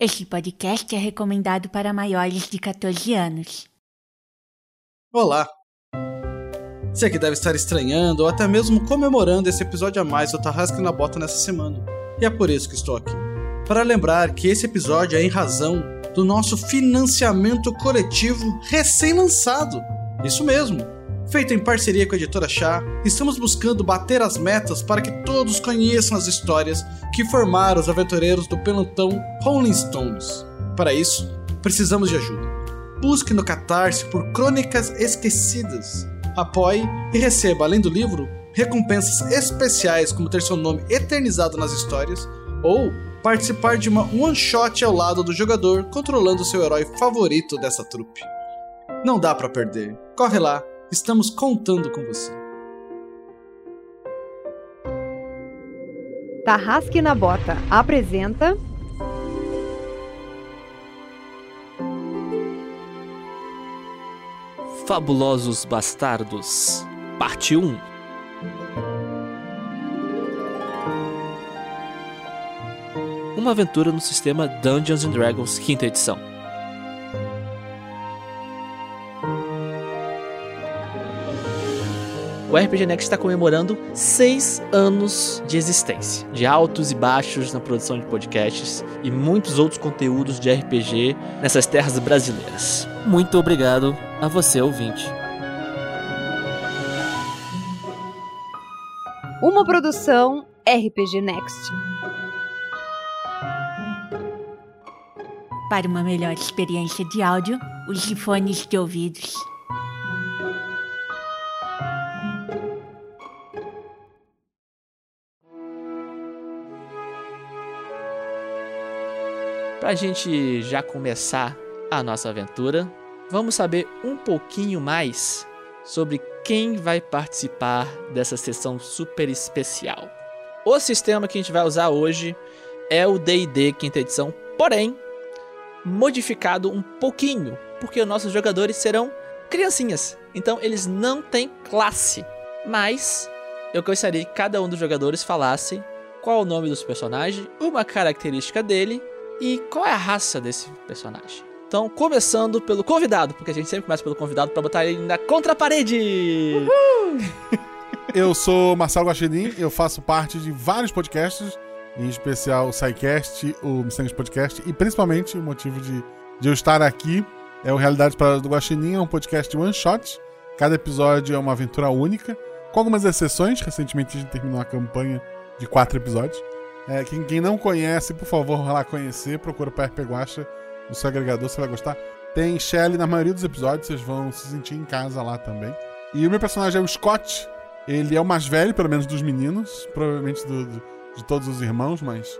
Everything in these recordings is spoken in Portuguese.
Este podcast é recomendado para maiores de 14 anos. Olá! Você que deve estar estranhando ou até mesmo comemorando esse episódio a mais do Tarrasque na Bota nessa semana. E é por isso que estou aqui. Para lembrar que esse episódio é em razão do nosso financiamento coletivo recém-lançado. Isso mesmo! Feito em parceria com a editora Chá, estamos buscando bater as metas para que todos conheçam as histórias que formaram os aventureiros do pelotão Rolling Stones. Para isso, precisamos de ajuda. Busque no Catarse por Crônicas Esquecidas. Apoie e receba, além do livro, recompensas especiais como ter seu nome eternizado nas histórias ou participar de uma one-shot ao lado do jogador controlando seu herói favorito dessa trupe. Não dá para perder. Corre lá Estamos contando com você. Tarrasque na Bota apresenta. Fabulosos Bastardos, Parte 1 Uma aventura no sistema Dungeons and Dragons, quinta edição. O RPG Next está comemorando seis anos de existência, de altos e baixos na produção de podcasts e muitos outros conteúdos de RPG nessas terras brasileiras. Muito obrigado a você, ouvinte. Uma produção RPG Next. Para uma melhor experiência de áudio, use fones de ouvidos. Para a gente já começar a nossa aventura, vamos saber um pouquinho mais sobre quem vai participar dessa sessão super especial. O sistema que a gente vai usar hoje é o D&D quinta edição, porém modificado um pouquinho, porque os nossos jogadores serão criancinhas, então eles não têm classe. Mas eu gostaria que cada um dos jogadores falasse qual o nome dos personagens, uma característica dele e qual é a raça desse personagem? Então, começando pelo convidado, porque a gente sempre começa pelo convidado para botar ele na contra-parede! Eu sou Marcelo Guaxinim, eu faço parte de vários podcasts, em especial o SciCast, o Missangas Podcast, e principalmente o motivo de, de eu estar aqui é o Realidades para do Guaxinim, é um podcast one shot. Cada episódio é uma aventura única, com algumas exceções. Recentemente a gente terminou uma campanha de quatro episódios. É, quem, quem, não conhece, por favor, vá lá conhecer. Procura o RP Guacha no seu agregador, você vai gostar. Tem Shelly na maioria dos episódios, vocês vão se sentir em casa lá também. E o meu personagem é o Scott. Ele é o mais velho, pelo menos dos meninos, provavelmente do, do, de todos os irmãos, mas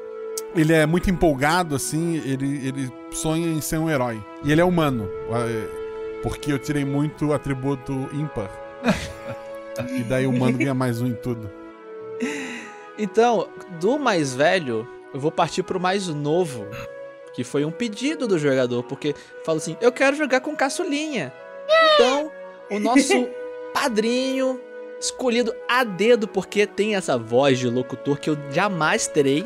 ele é muito empolgado, assim, ele, ele sonha em ser um herói. E ele é humano, é, porque eu tirei muito atributo ímpar. e daí o humano ganha mais um em tudo. Então, do mais velho, eu vou partir pro mais novo, que foi um pedido do jogador, porque falou assim: "Eu quero jogar com caçulinha". Então, o nosso padrinho escolhido a dedo porque tem essa voz de locutor que eu jamais terei.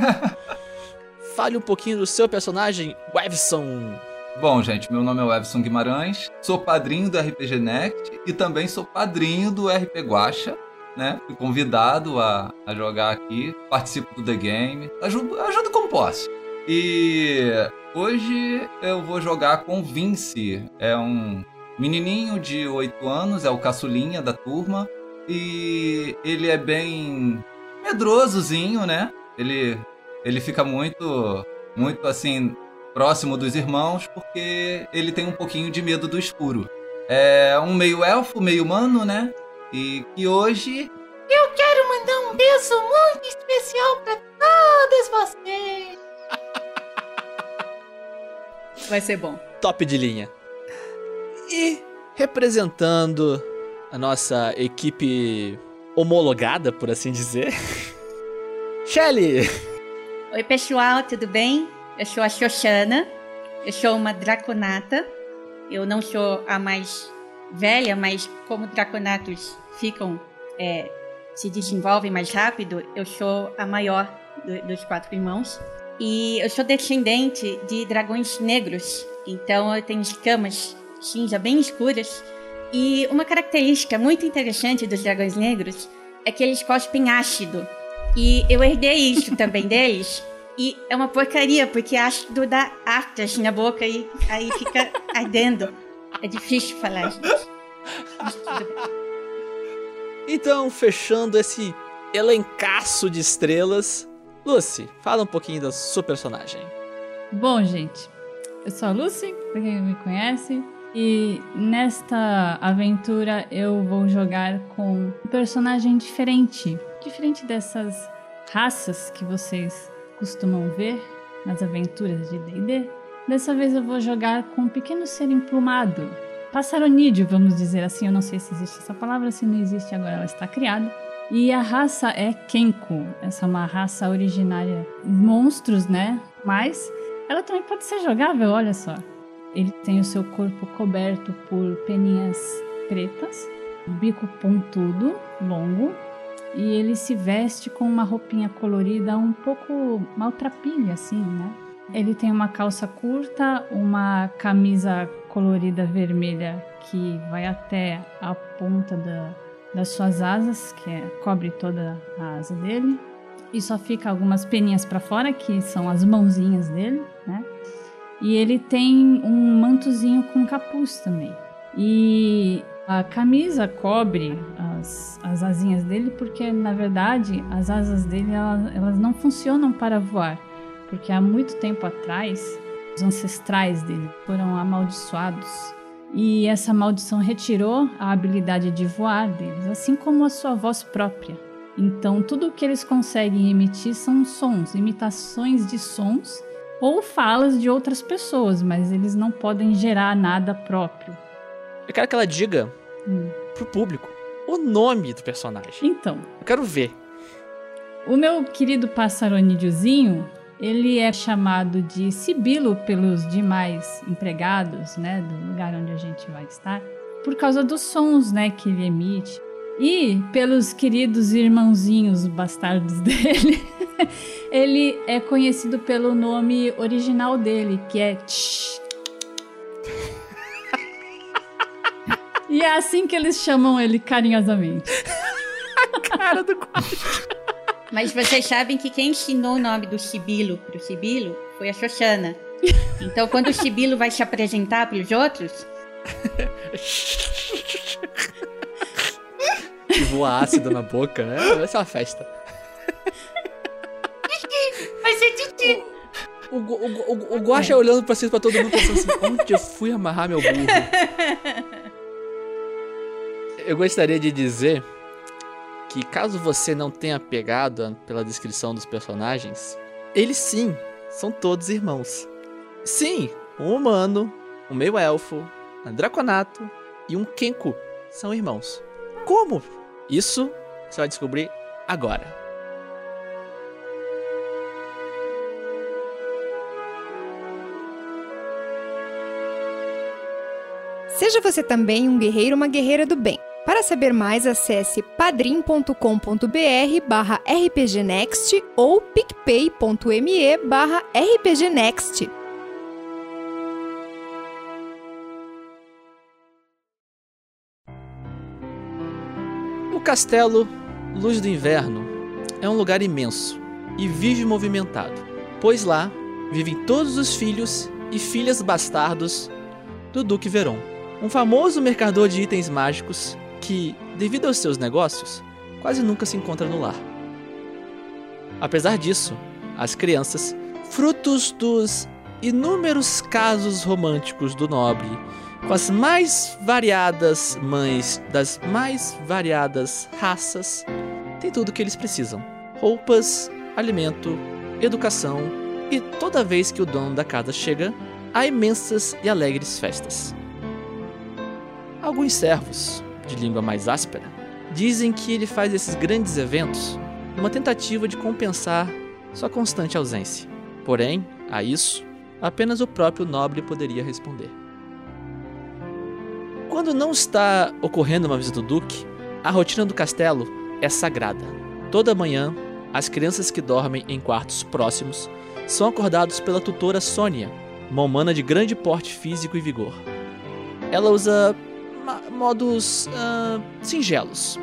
Fale um pouquinho do seu personagem, Wevson. Bom, gente, meu nome é Wevson Guimarães, sou padrinho do RPG Next e também sou padrinho do RP Guacha né? Fui convidado a, a jogar aqui, participo do The Game, ajudo, ajudo como posso. E hoje eu vou jogar com Vince, é um menininho de 8 anos, é o caçulinha da turma, e ele é bem medrosozinho, né? Ele, ele fica muito, muito assim, próximo dos irmãos, porque ele tem um pouquinho de medo do escuro. É um meio elfo, meio humano, né? E que hoje eu quero mandar um beijo muito especial para todos vocês. Vai ser bom. Top de linha. E representando a nossa equipe homologada, por assim dizer, Shelly. Oi, pessoal, tudo bem? Eu sou a Xoxana. Eu sou uma draconata. Eu não sou a mais velha, mas como draconatos ficam, é, se desenvolvem mais rápido, eu sou a maior do, dos quatro irmãos. E eu sou descendente de dragões negros. Então eu tenho escamas cinza bem escuras. E uma característica muito interessante dos dragões negros é que eles cospem ácido. E eu herdei isso também deles. E é uma porcaria, porque ácido dá aftas na boca e aí fica ardendo. É difícil falar, gente. Então, fechando esse elencaço de estrelas, Lucy, fala um pouquinho da sua personagem. Bom, gente, eu sou a Lucy, pra quem me conhece, e nesta aventura eu vou jogar com um personagem diferente. Diferente dessas raças que vocês costumam ver nas aventuras de D&D. Dessa vez eu vou jogar com um pequeno ser emplumado. Passaronídeo, vamos dizer assim. Eu não sei se existe essa palavra, se não existe agora ela está criada. E a raça é Kenku. Essa é uma raça originária monstros, né? Mas ela também pode ser jogável, olha só. Ele tem o seu corpo coberto por peninhas pretas, bico pontudo, longo, e ele se veste com uma roupinha colorida um pouco maltrapilha, assim, né? Ele tem uma calça curta, uma camisa colorida vermelha que vai até a ponta da, das suas asas, que é, cobre toda a asa dele. E só fica algumas peninhas para fora, que são as mãozinhas dele, né? E ele tem um mantozinho com capuz também. E a camisa cobre as, as asinhas dele porque, na verdade, as asas dele elas, elas não funcionam para voar. Porque há muito tempo atrás, os ancestrais dele foram amaldiçoados. E essa maldição retirou a habilidade de voar deles, assim como a sua voz própria. Então, tudo o que eles conseguem emitir são sons, imitações de sons ou falas de outras pessoas, mas eles não podem gerar nada próprio. Eu quero que ela diga Hum. pro público o nome do personagem. Então, Eu quero ver. o meu querido passaronídeozinho, ele é chamado de Sibilo pelos demais empregados, né, do lugar onde a gente vai estar, por causa dos sons, né, que ele emite. E pelos queridos irmãozinhos bastardos dele, ele é conhecido pelo nome original dele, que é. E é assim que eles chamam ele carinhosamente. Cara do Mas vocês sabem que quem ensinou o nome do Sibilo pro Sibilo foi a Xoxana. Então, quando o Sibilo vai se apresentar pros outros, E voa ácido na boca, né? Vai ser uma festa. Vai ser Titi. O, o, o, o Guaxa olhando pra cima pra todo mundo pensando assim, onde eu fui amarrar meu burro? Eu gostaria de dizer que caso você não tenha pegado pela descrição dos personagens, eles sim são todos irmãos. Sim, um humano, um meio elfo, um draconato e um kenku são irmãos. Como? Isso você vai descobrir agora. Seja você também um guerreiro ou uma guerreira do bem. Para saber mais, acesse padrim.com.br barra rpgnext ou picpay.me barra rpgnext. O castelo Luz do Inverno é um lugar imenso e vive movimentado, pois lá vivem todos os filhos e filhas bastardos do Duque Veron, um famoso mercador de itens mágicos que, devido aos seus negócios, quase nunca se encontra no lar. Apesar disso, as crianças, frutos dos inúmeros casos românticos do nobre, com as mais variadas mães das mais variadas raças, têm tudo o que eles precisam: roupas, alimento, educação e toda vez que o dono da casa chega, há imensas e alegres festas. Alguns servos, de língua mais áspera, dizem que ele faz esses grandes eventos numa tentativa de compensar sua constante ausência. Porém, a isso, apenas o próprio nobre poderia responder. Quando não está ocorrendo uma visita do Duque, a rotina do castelo é sagrada. Toda manhã, as crianças que dormem em quartos próximos são acordados pela tutora Sônia, uma humana de grande porte físico e vigor. Ela usa modos ah, singelos.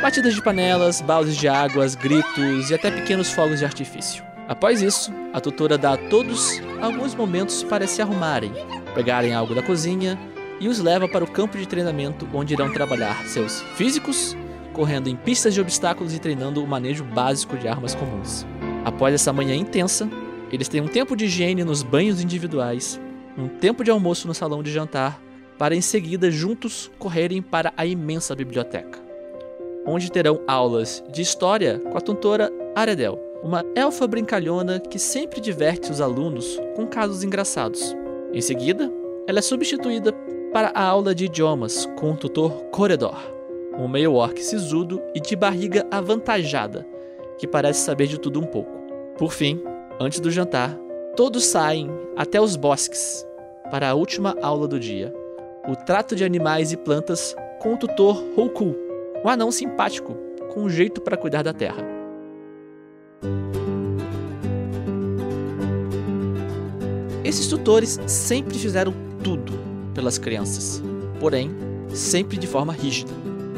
Batidas de panelas, baldes de águas, gritos e até pequenos fogos de artifício. Após isso, a tutora dá a todos alguns momentos para se arrumarem, pegarem algo da cozinha e os leva para o campo de treinamento onde irão trabalhar seus físicos, correndo em pistas de obstáculos e treinando o manejo básico de armas comuns. Após essa manhã intensa, eles têm um tempo de higiene nos banhos individuais, um tempo de almoço no salão de jantar, para em seguida juntos correrem para a imensa biblioteca, onde terão aulas de história com a tutora Aredel, uma elfa brincalhona que sempre diverte os alunos com casos engraçados. Em seguida, ela é substituída para a aula de idiomas com o tutor Corredor, um meio-orc sisudo e de barriga avantajada, que parece saber de tudo um pouco. Por fim, antes do jantar, todos saem até os bosques para a última aula do dia, o trato de animais e plantas com o tutor Hoku, um anão simpático com um jeito para cuidar da terra. Esses tutores sempre fizeram tudo pelas crianças, porém, sempre de forma rígida,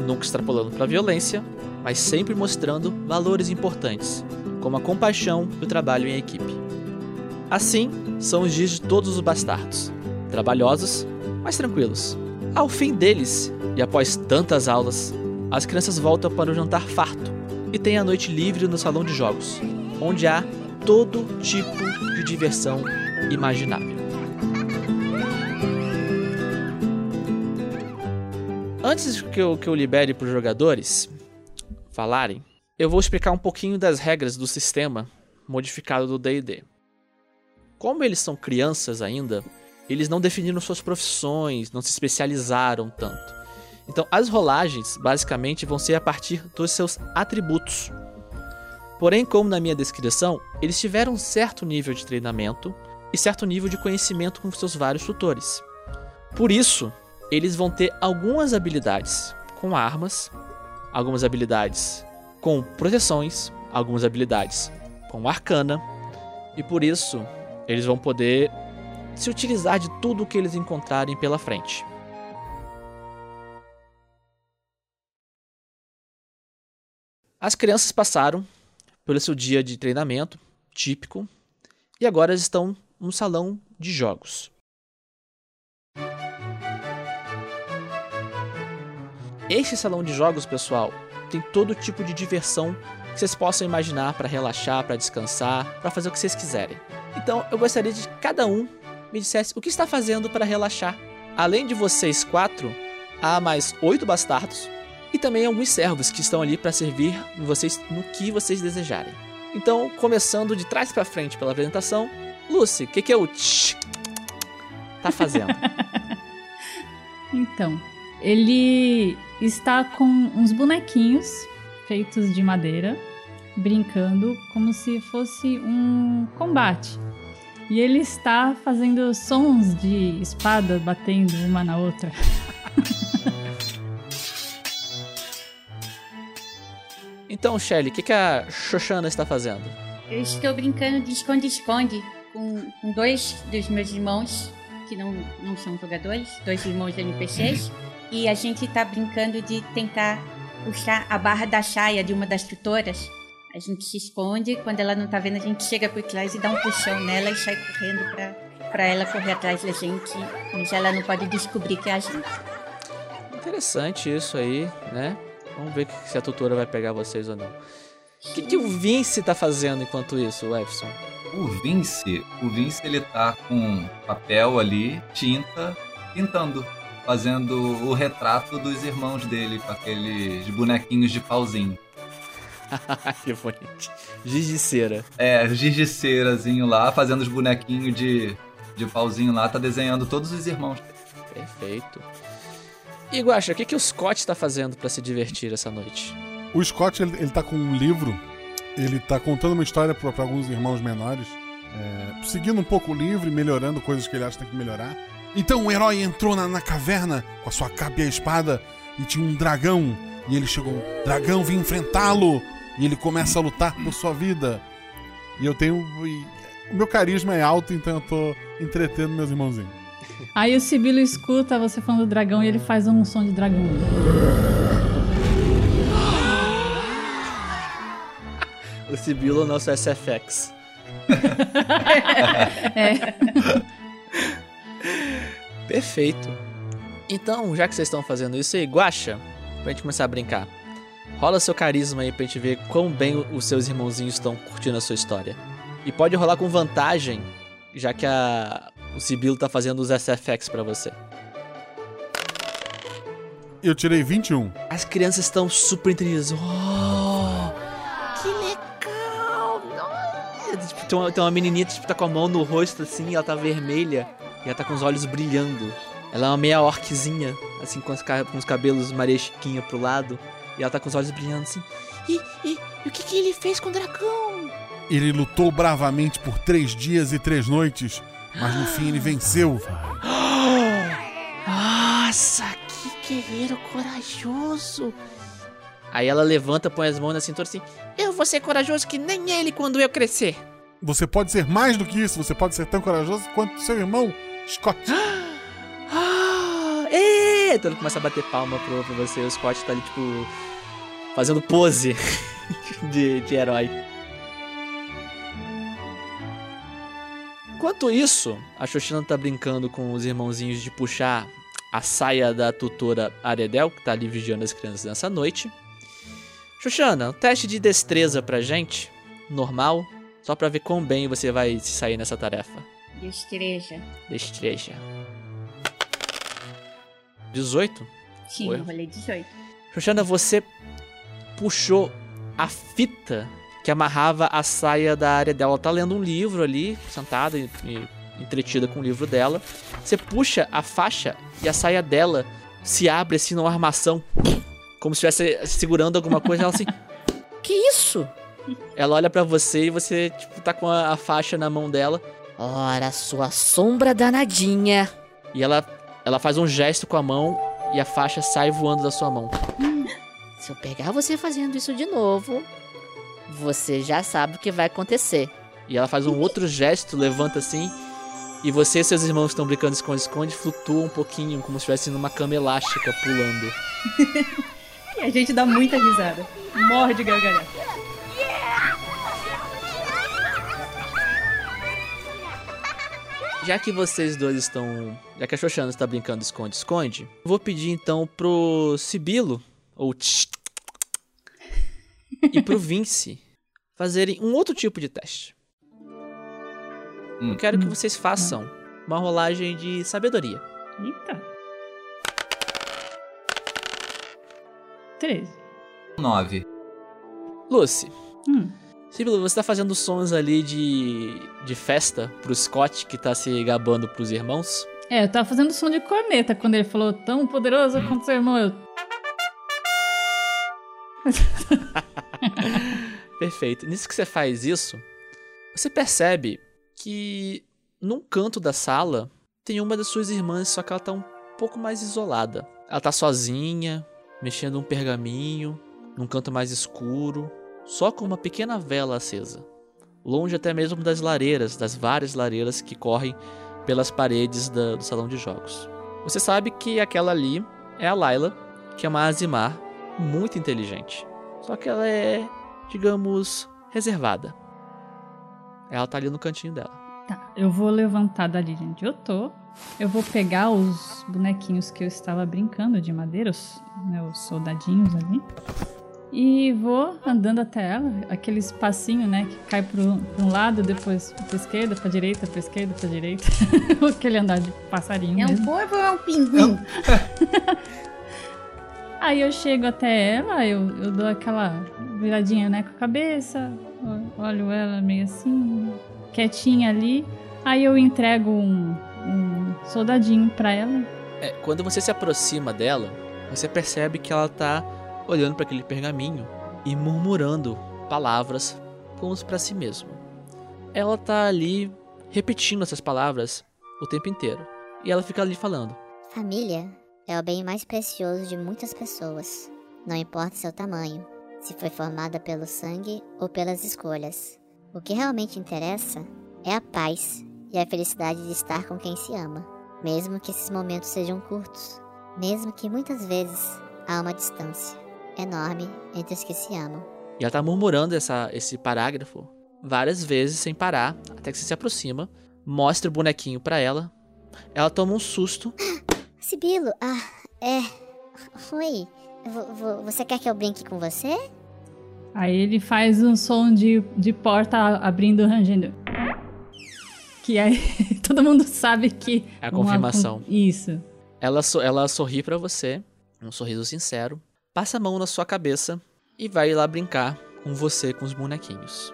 nunca extrapolando para a violência, mas sempre mostrando valores importantes, como a compaixão e o trabalho em equipe. Assim são os dias de todos os bastardos, trabalhosos, mas tranquilos. Ao fim deles, e após tantas aulas, as crianças voltam para o jantar farto e têm a noite livre no salão de jogos, onde há todo tipo de diversão imaginável. Antes que eu, que eu libere para os jogadores falarem, eu vou explicar um pouquinho das regras do sistema modificado do D&D. Como eles são crianças ainda, eles não definiram suas profissões, não se especializaram tanto. Então, as rolagens basicamente vão ser a partir dos seus atributos. Porém, como na minha descrição, eles tiveram um certo nível de treinamento e certo nível de conhecimento com seus vários tutores. Por isso, eles vão ter algumas habilidades com armas, algumas habilidades com proteções, algumas habilidades com arcana, e por isso eles vão poder se utilizar de tudo o que eles encontrarem pela frente. As crianças passaram pelo seu dia de treinamento típico e agora estão no salão de jogos. Este salão de jogos, pessoal, tem todo tipo de diversão que vocês possam imaginar para relaxar, para descansar, para fazer o que vocês quiserem. Então, eu gostaria de que cada um me dissesse o que está fazendo para relaxar. Além de vocês quatro, há mais oito bastardos e também alguns servos que estão ali para servir vocês no que vocês desejarem. Então, começando de trás para frente pela apresentação, Lucy, o que, que é o tch tá fazendo? Então, ele está com uns bonequinhos feitos de madeira, brincando como se fosse um combate. E ele está fazendo sons de espada batendo uma na outra. Então, Shelly, o que, que a Xoxana está fazendo? Eu estou brincando de esconde-esconde com, com dois dos meus irmãos, que não, não são jogadores, dois irmãos NPCs, e a gente tá brincando de tentar puxar a barra da saia de uma das tutoras. A gente se esconde, quando ela não tá vendo, a gente chega por trás e dá um puxão nela e sai correndo pra, pra ela correr atrás da gente, mas ela não pode descobrir que é a gente. Interessante isso aí, né? Vamos ver se a tutora vai pegar vocês ou não. O que, que o Vince tá fazendo enquanto isso, Efson? O Vince, o Vince ele tá com papel ali, tinta, pintando, fazendo o retrato dos irmãos dele com aqueles bonequinhos de pauzinho. que bonito. Giz de cera. É, giz de cerazinho lá, fazendo os bonequinhos de, de pauzinho lá, tá desenhando todos os irmãos. Perfeito. E Guaxa, o que, que o Scott tá fazendo para se divertir essa noite? O Scott, ele, ele tá com um livro, ele tá contando uma história para alguns irmãos menores, é, seguindo um pouco o livro e melhorando coisas que ele acha que tem que melhorar. Então o herói entrou na, na caverna com a sua capa e a espada e tinha um dragão. E ele chegou, dragão, vim enfrentá-lo. E ele começa a lutar por sua vida. E eu tenho. e o meu carisma é alto, então eu tô entretendo meus irmãozinhos. Aí o Sibilo escuta você falando do dragão e ele faz um som de dragão. O Sibilo é o nosso SFX. É. Perfeito. Então, já que vocês estão fazendo isso aí, Guaxa, pra gente começar a brincar. Rola seu carisma aí pra gente ver quão bem os seus irmãozinhos estão curtindo a sua história. E pode rolar com vantagem, já que a... o Sibilo tá fazendo os SFX pra você. Eu tirei 21. As crianças estão super entendidas. Oh, Que legal! Nossa. tipo, tem, uma, tem uma menininha tipo, tá com a mão no rosto assim, ela tá vermelha e ela tá com os olhos brilhando. Ela é uma meia orquezinha, assim, com, com os cabelos Maria Chiquinha pro lado. E ela tá com os olhos brilhando assim. E, e, e o que, que ele fez com o dragão? Ele lutou bravamente por três dias e três noites, mas no fim ele venceu. Nossa, que guerreiro corajoso! Aí ela levanta, põe as mãos na cintura assim. Eu vou ser corajoso que nem ele quando eu crescer. Você pode ser mais do que isso, você pode ser tão corajoso quanto seu irmão Scott. Ah, ê! Todo mundo começa a bater palma pro, pra você. O Scott tá ali, tipo, fazendo pose de, de herói. Enquanto isso, a Xoxina tá brincando com os irmãozinhos de puxar a saia da tutora Aredel, que tá ali vigiando as crianças nessa noite. Xoxana, um teste de destreza pra gente, normal, só pra ver quão bem você vai se sair nessa tarefa. Destreza. Destreza. 18? Sim, eu rolei 18. Xoxana, você puxou a fita que amarrava a saia da área dela. Ela tá lendo um livro ali, sentada e, e entretida com o livro dela. Você puxa a faixa e a saia dela se abre assim numa armação. Como se estivesse segurando alguma coisa. Ela assim. Que isso? Ela olha pra você e você, tipo, tá com a, a faixa na mão dela. Ora, sua sombra danadinha. E ela, ela faz um gesto com a mão e a faixa sai voando da sua mão. Se eu pegar você fazendo isso de novo, você já sabe o que vai acontecer. E ela faz um outro gesto, levanta assim. E você e seus irmãos que estão brincando de esconde-esconde flutuam um pouquinho, como se estivesse numa cama elástica pulando. E a gente dá muita risada. Morre de gargalhada. Já que vocês dois estão. Já que a Xoxana está brincando de esconde-esconde, eu vou pedir então pro Sibilo, ou Tch, e pro Vince fazerem um outro tipo de teste. Hum. Eu quero que vocês façam uma rolagem de sabedoria. Eita. 13. 9. Lucy, Hum. Sibilo, você tá fazendo sons ali de, de festa pro Scott, que tá se gabando pros irmãos. É, eu tava fazendo som de corneta quando ele falou tão poderoso quanto seu irmão. Eu... Perfeito. Nisso que você faz isso, você percebe que num canto da sala tem uma das suas irmãs, só que ela tá um pouco mais isolada. Ela tá sozinha, mexendo um pergaminho, num canto mais escuro, só com uma pequena vela acesa. Longe até mesmo das lareiras, das várias lareiras que correm pelas paredes da- do salão de jogos. Você sabe que aquela ali é a Layla, que é uma Azimar muito inteligente. Só que ela é, digamos, reservada. Ela tá ali no cantinho dela. Tá, eu vou levantar dali de onde eu tô. Eu vou pegar os bonequinhos que eu estava brincando de madeira, os, né, os soldadinhos ali. E vou andando até ela, aquele espacinho, né, que cai pro, pra um lado, depois pra esquerda, pra direita, pra esquerda, pra direita. aquele andar de passarinho É um corvo ou é um pinguim? Aí eu chego até ela, eu, eu dou aquela viradinha, né, com a cabeça, olho ela meio assim, quietinha ali. Aí eu entrego um, um soldadinho pra ela. É, quando você se aproxima dela, você percebe que ela tá olhando para aquele pergaminho e murmurando palavras como para si mesma. Ela tá ali repetindo essas palavras o tempo inteiro. E ela fica ali falando: Família é o bem mais precioso de muitas pessoas, não importa seu tamanho, se foi formada pelo sangue ou pelas escolhas. O que realmente interessa é a paz e a felicidade de estar com quem se ama, mesmo que esses momentos sejam curtos, mesmo que muitas vezes há uma distância enorme entre os que se amam. E ela tá murmurando essa, esse parágrafo várias vezes sem parar, até que você se aproxima, mostra o bonequinho pra ela. Ela toma um susto. Sibilo, ah, é. Oi, vo- você quer que eu brinque com você? Aí ele faz um som de, de porta abrindo, rangendo. Que aí todo mundo sabe que. É a uma- confirmação. Isso. Ela, so- ela sorri pra você, um sorriso sincero, passa a mão na sua cabeça e vai lá brincar com você com os bonequinhos.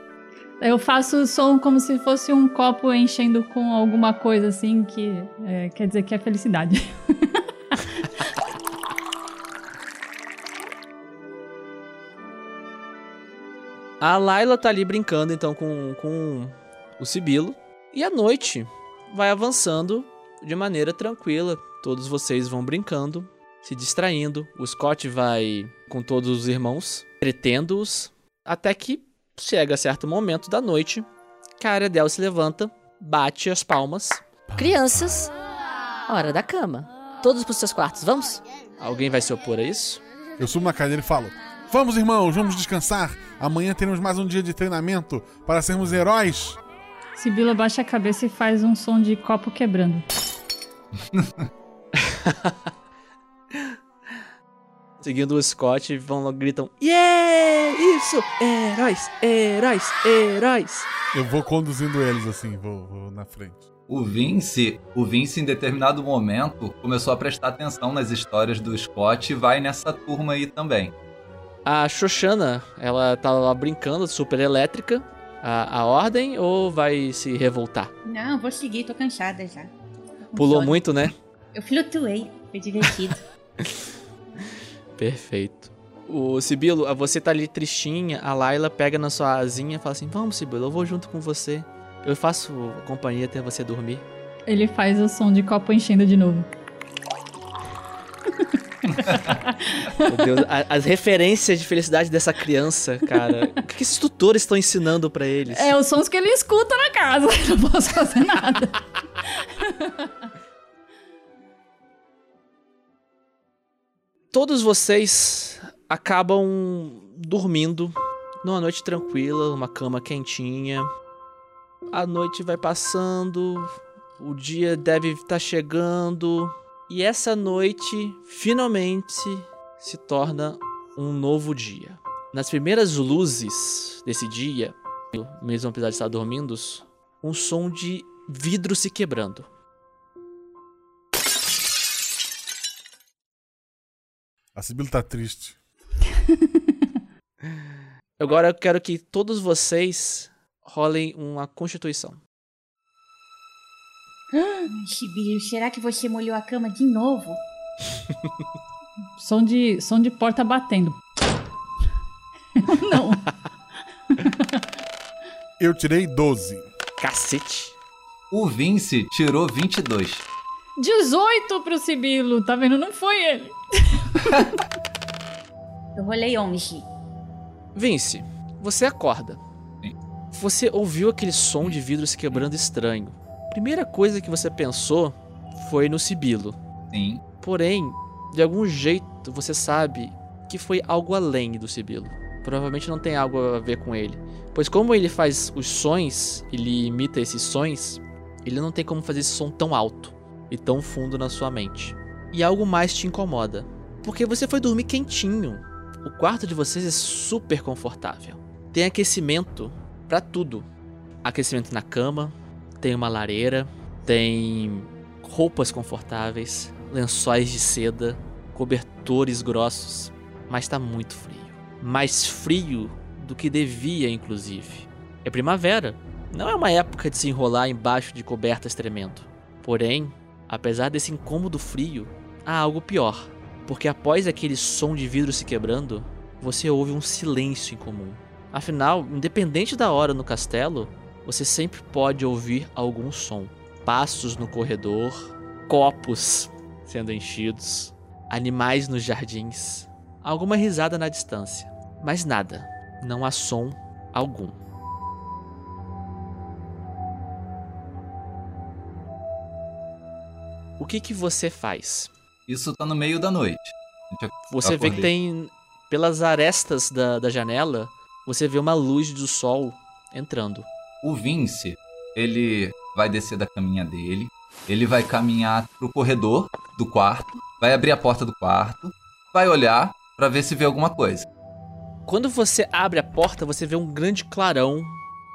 Eu faço o som como se fosse um copo enchendo com alguma coisa assim que é, quer dizer que é felicidade. A Layla tá ali brincando então com, com o Sibilo. E a noite vai avançando de maneira tranquila. Todos vocês vão brincando, se distraindo. O Scott vai com todos os irmãos, entretendo-os. Até que chega certo momento da noite que a se levanta, bate as palmas. Crianças, hora da cama. Todos pros seus quartos, vamos? Alguém vai se opor a isso? Eu subo na cadeira e falo: Vamos, irmãos, vamos descansar. Amanhã teremos mais um dia de treinamento para sermos heróis. Sibila baixa a cabeça e faz um som de copo quebrando. Seguindo o Scott, vão lá, gritam: Yeah! Isso! Heróis! Heróis! Heróis! Eu vou conduzindo eles assim, vou, vou na frente. O Vince, o Vince em determinado momento começou a prestar atenção nas histórias do Scott e vai nessa turma aí também. A Xoxana, ela tá lá brincando, super elétrica. A, a ordem ou vai se revoltar? Não, vou seguir, tô cansada já. Pulou muito, né? Eu flutuei, foi divertido. Perfeito. O Sibilo, você tá ali tristinha, a Layla pega na sua asinha e fala assim: Vamos, Sibilo, eu vou junto com você. Eu faço companhia até você dormir. Ele faz o som de copo enchendo de novo. Meu Deus, as referências de felicidade dessa criança, cara. O que esses tutores estão ensinando pra eles? É os sons que ele escuta na casa. Eu não posso fazer nada. Todos vocês acabam dormindo numa noite tranquila, uma cama quentinha. A noite vai passando, o dia deve estar chegando, e essa noite finalmente se torna um novo dia. Nas primeiras luzes desse dia, mesmo apesar de estar dormindo, um som de vidro se quebrando. A Sibila tá triste. Agora eu quero que todos vocês rolem uma constituição. Ai, Sibilo, será que você molhou a cama de novo? som, de, som de porta batendo. não. Eu tirei 12. Cacete. O Vince tirou 22. 18 pro Sibilo, tá vendo? Não foi ele. Eu rolei 11. Vince, você acorda. Sim. Você ouviu aquele som de vidro se quebrando estranho. Primeira coisa que você pensou foi no Sibilo. Sim. Porém, de algum jeito você sabe que foi algo além do Sibilo. Provavelmente não tem algo a ver com ele. Pois como ele faz os sons, ele imita esses sons, ele não tem como fazer esse som tão alto e tão fundo na sua mente. E algo mais te incomoda. Porque você foi dormir quentinho. O quarto de vocês é super confortável. Tem aquecimento pra tudo. Aquecimento na cama, tem uma lareira, tem roupas confortáveis, lençóis de seda, cobertores grossos, mas tá muito frio. Mais frio do que devia, inclusive. É primavera. Não é uma época de se enrolar embaixo de cobertas tremendo. Porém, apesar desse incômodo frio, há algo pior. Porque após aquele som de vidro se quebrando, você ouve um silêncio incomum. Afinal, independente da hora no castelo, você sempre pode ouvir algum som. Passos no corredor, copos sendo enchidos, animais nos jardins, alguma risada na distância, mas nada, não há som algum. O que que você faz? Isso tá no meio da noite. Você eu vê que acordei. tem, pelas arestas da, da janela, você vê uma luz do sol entrando. O Vince, ele vai descer da caminha dele, ele vai caminhar pro corredor do quarto, vai abrir a porta do quarto, vai olhar pra ver se vê alguma coisa. Quando você abre a porta, você vê um grande clarão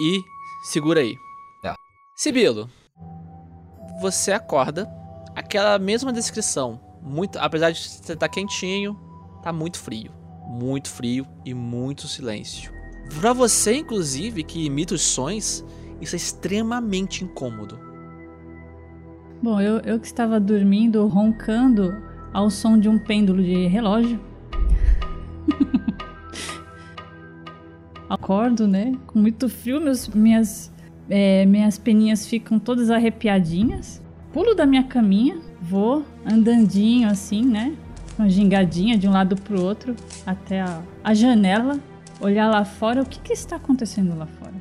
e segura aí. Tá. Sibilo, você acorda, aquela mesma descrição, muito, apesar de estar quentinho, tá muito frio, muito frio e muito silêncio. Pra você, inclusive, que imita os sons, isso é extremamente incômodo. Bom, eu, eu que estava dormindo, roncando ao som de um pêndulo de relógio. Acordo, né? Com muito frio, meus, minhas, é, minhas peninhas ficam todas arrepiadinhas. Pulo da minha caminha, vou andandinho assim, né? Uma gingadinha de um lado pro outro até a, a janela, olhar lá fora. O que, que está acontecendo lá fora?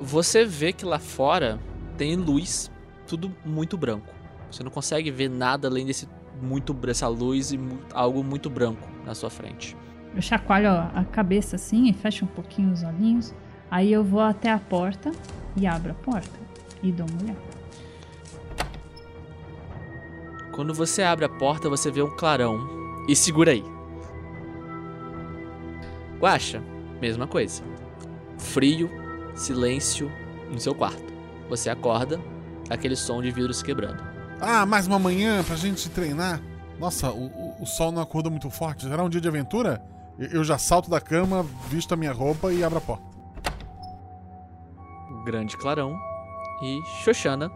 Você vê que lá fora tem luz, tudo muito branco. Você não consegue ver nada além desse muito dessa luz e algo muito branco na sua frente. Eu chacoalho a cabeça assim e fecho um pouquinho os olhinhos. Aí eu vou até a porta e abro a porta e dou uma olhada. Quando você abre a porta, você vê um clarão e segura aí. Guaxa, mesma coisa. Frio, silêncio no seu quarto. Você acorda, aquele som de vidros quebrando. Ah, mais uma manhã pra gente treinar. Nossa, o, o- sol não acordou muito forte. Será um dia de aventura? Eu- Eu já salto da cama, visto a minha roupa e abro a porta. Grande clarão e Xoxana,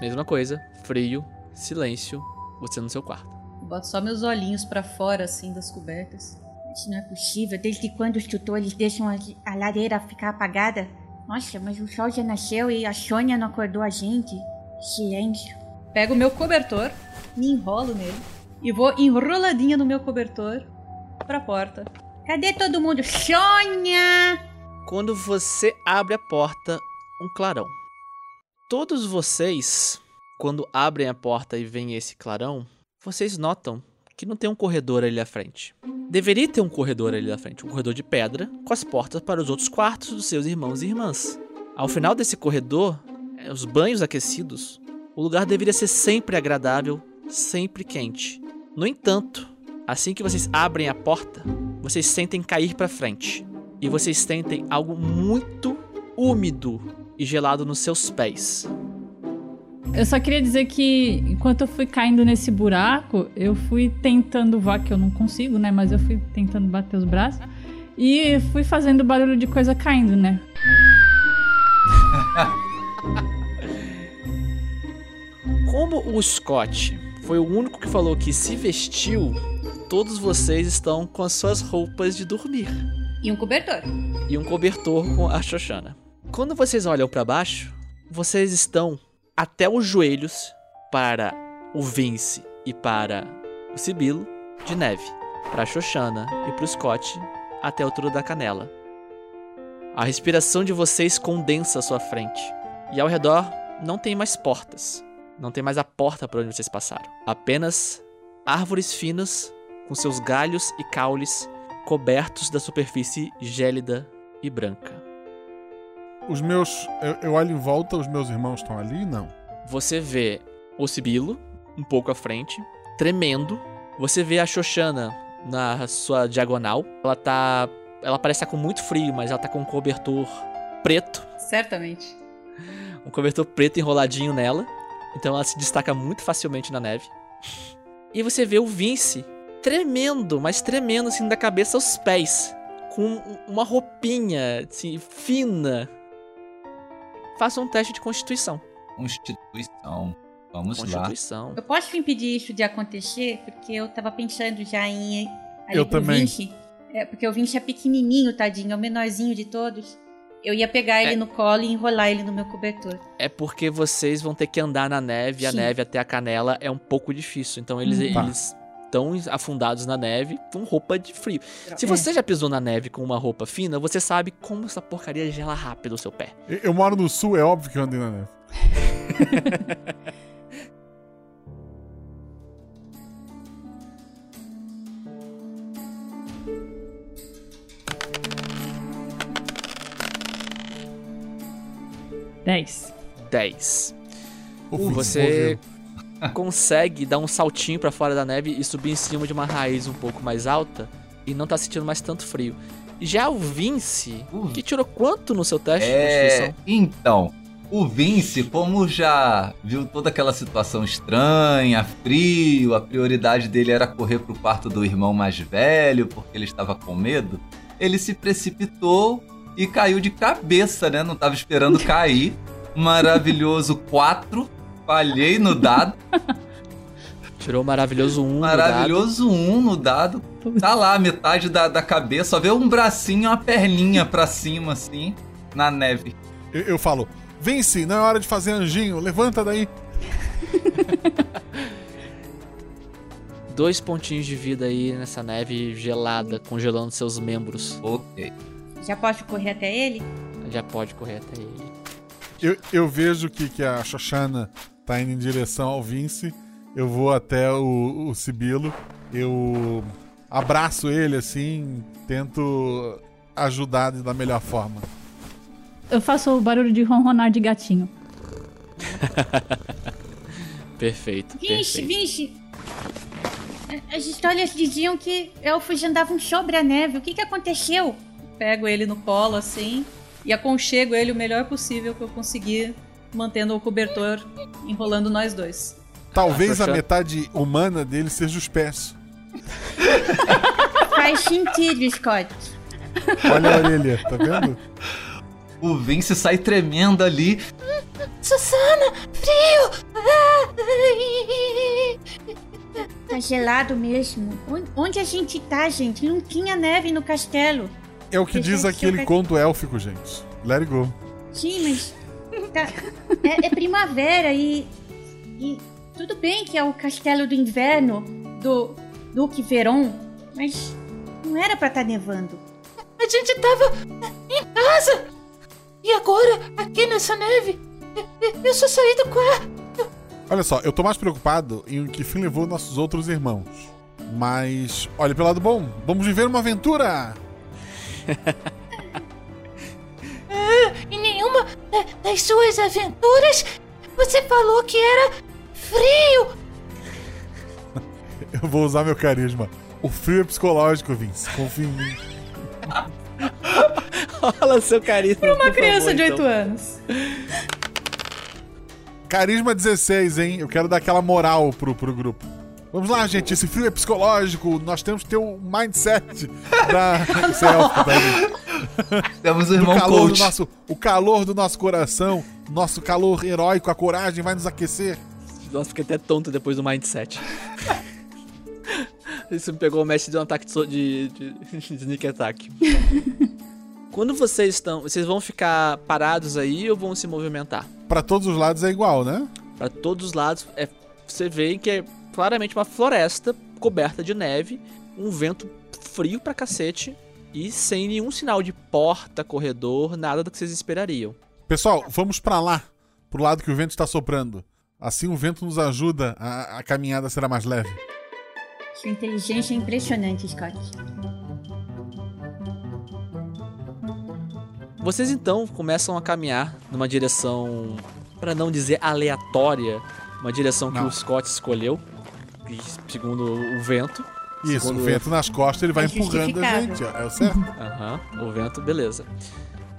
mesma coisa. Frio, silêncio, você no seu quarto. Boto só meus olhinhos pra fora, assim, das cobertas. Isso não é possível. Desde quando os tutores deixam a, a lareira ficar apagada? Nossa, mas o sol já nasceu e a Sônia não acordou a gente. Silêncio. Pego o meu cobertor, me enrolo nele e vou enroladinha no meu cobertor pra porta. Cadê todo mundo? Sônia! Quando você abre a porta, um clarão. Todos vocês, quando abrem a porta e veem esse clarão, vocês notam que não tem um corredor ali à frente. Deveria ter um corredor ali à frente, um corredor de pedra, com as portas para os outros quartos dos seus irmãos e irmãs. Ao final desse corredor, eh, os banhos aquecidos, o lugar deveria ser sempre agradável, sempre quente. No entanto, assim que vocês abrem a porta, vocês sentem cair para frente e vocês sentem algo muito úmido e gelado nos seus pés. Eu só queria dizer que enquanto eu fui caindo nesse buraco, eu fui tentando voar, que eu não consigo, né? Mas eu fui tentando bater os braços. E fui fazendo barulho de coisa caindo, né? Como o Scott foi o único que falou que se vestiu, todos vocês estão com as suas roupas de dormir E um cobertor. e um cobertor com a Xoxana. Quando vocês olham para baixo, vocês estão até os joelhos para o Vince e para o Sibilo de neve, para a Xoxana e para o Scott até a altura da canela. A respiração de vocês condensa a sua frente e ao redor não tem mais portas, não tem mais a porta por onde vocês passaram, apenas árvores finas com seus galhos e caules cobertos da superfície gélida e branca. Os meus. Eu, eu olho em volta, os meus irmãos estão ali? Não. Você vê o Sibilo um pouco à frente, tremendo. Você vê a Xoxana na sua diagonal. Ela tá. Ela parece estar com muito frio, mas ela tá com um cobertor preto. Certamente. Um cobertor preto enroladinho nela. Então ela se destaca muito facilmente na neve. E você vê o Vince tremendo, mas tremendo assim da cabeça aos pés. Com um- uma roupinha assim, fina. Faça um teste de constituição. Constituição. Vamos lá. Constituição. Eu posso impedir isso de acontecer? Porque eu tava pensando já em. Eu também. Vinci. É, porque o Vinci é pequenininho, tadinho, é o menorzinho de todos. Eu ia pegar ele É. no colo e enrolar ele no meu cobertor. É porque vocês vão ter que andar na neve, e a Sim. neve até a canela é um pouco difícil. Então eles, Hum. Tá. eles estão afundados na neve com roupa de frio. Se É. você já pisou na neve com uma roupa fina, você sabe como essa porcaria gela rápido o seu pé. Eu, eu moro no sul, é óbvio que eu andei na neve. Dez. 10. O Fim Você. Consegue dar um saltinho pra fora da neve e subir em cima de uma raiz um pouco mais alta e não tá sentindo mais tanto frio. Já o Vince, que tirou quanto no seu teste de É, então, o Vince, como já viu toda aquela situação estranha, frio, a prioridade dele era correr pro quarto do irmão mais velho, porque ele estava com medo, ele se precipitou e caiu de cabeça, né? Não tava esperando cair. Maravilhoso 4. Falhei no dado. Tirou o maravilhoso 1 Maravilhoso 1 no dado. Tá lá, metade da, da cabeça. Só vê um bracinho e uma perninha pra cima, assim, na neve. Eu, eu falo, Vence, não é hora de fazer anjinho, levanta daí. Dois pontinhos de vida aí nessa neve gelada, congelando seus membros. Ok. Já posso correr até ele? Já pode correr até ele. Eu, eu vejo que, que a Xoxana tá indo em direção ao Vince. Eu vou até o, o Sibilo. Eu abraço ele assim, tento ajudar da melhor forma. Eu faço o barulho de ronronar de gatinho. Perfeito, Vixe, perfeito. vixe! As histórias diziam que elfos andavam sobre a neve. O que, que aconteceu? Pego ele no colo assim e aconchego ele o melhor possível que eu conseguir, mantendo o cobertor enrolando nós dois. Talvez a Xoxana- metade humana dele seja os pés. Faz sentido, Scott. Olha a orelha, tá vendo? O Vince sai tremendo ali. Susana, frio! Ai. Tá gelado mesmo. On- Onde a gente tá, gente? Não tinha neve no castelo. É o que diz aquele conto élfico, gente. Let it go. Sim, mas. Tá- é, é primavera e. E tudo bem que é o castelo do inverno do Duque Veron, mas não era pra estar nevando. A gente tava em casa! E agora, aqui nessa neve, eu- eu só saí do quarto. Olha só, eu tô mais preocupado em o que fim levou nossos outros irmãos. Mas, olha pelo lado bom, vamos viver uma aventura! da- das suas aventuras, você falou que era frio! Eu vou usar meu carisma. O frio é psicológico, Vince. Confia em mim. Olha seu carisma. Uma por criança favor, de então. 8 anos. Carisma 16, hein? Eu quero dar aquela moral pro, pro grupo. Vamos lá, gente. Esse frio é psicológico. Nós temos que ter o mindset da. Isso é tá, gente? Temos o Do irmão calor do coach. nosso, o calor do nosso coração, nosso calor heróico, a coragem vai nos aquecer. Nossa, fiquei até tonto depois do mindset. Isso me pegou o mestre de um ataque de, de, de, de sneak attack. Quando vocês estão. Vocês vão ficar parados aí ou vão se movimentar? Pra todos os lados é igual, né? Pra todos os lados, é, você vê que é claramente uma floresta coberta de neve, um vento frio pra cacete e sem nenhum sinal de porta, corredor, nada do que vocês esperariam. Pessoal, vamos pra lá, pro lado que o vento está soprando. Assim o vento nos ajuda, a, a caminhada será mais leve. Sua inteligência é impressionante, Scott. Vocês então começam a caminhar numa direção, pra não dizer aleatória, uma direção que Não. o Scott escolheu, e segundo o vento. Isso, Segundo o vento nas costas ele vai É empurrando a gente, é o certo? Aham, o vento, beleza.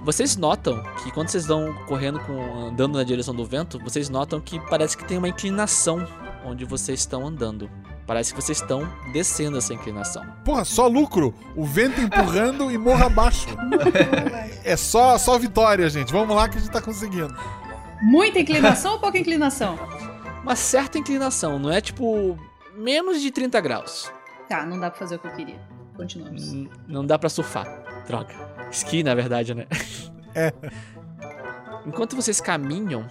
Vocês notam que quando vocês vão correndo com andando na direção do vento, vocês notam que parece que tem uma inclinação onde vocês estão andando. Parece que vocês estão descendo essa inclinação. Porra, só lucro. O vento empurrando e morra abaixo. É só, só vitória, gente. Vamos lá que a gente tá conseguindo. Muita inclinação ou pouca inclinação? Uma certa inclinação, não é tipo menos de 30 graus. Tá, não dá pra fazer o que eu queria. Continuamos. N- Não dá pra surfar. Droga. Esqui, na verdade, né? É. Enquanto vocês caminham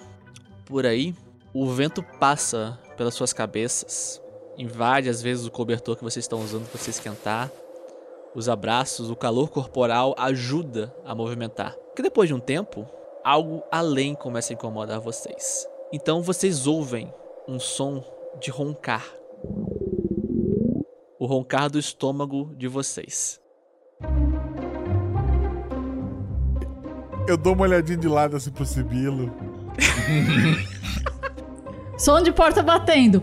por aí, o vento passa pelas suas cabeças invade às vezes o cobertor que vocês estão usando para se esquentar. Os abraços, o calor corporal ajuda a movimentar. Porque depois de um tempo, algo além começa a incomodar vocês. Então vocês ouvem um som de roncar. O roncar do estômago de vocês. Eu dou uma olhadinha de lado assim pro Sibilo. Som de porta batendo.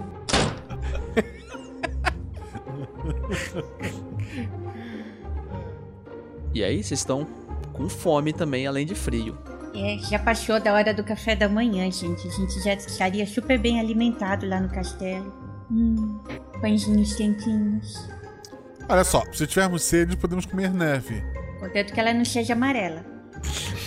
E aí, vocês estão com fome também, além de frio. É, já passou da hora do café da manhã, gente. A gente já estaria super bem alimentado lá no castelo. Hum, pãezinhos quentinhos. Olha só, se tivermos sede, podemos comer neve. Contanto que ela não seja amarela.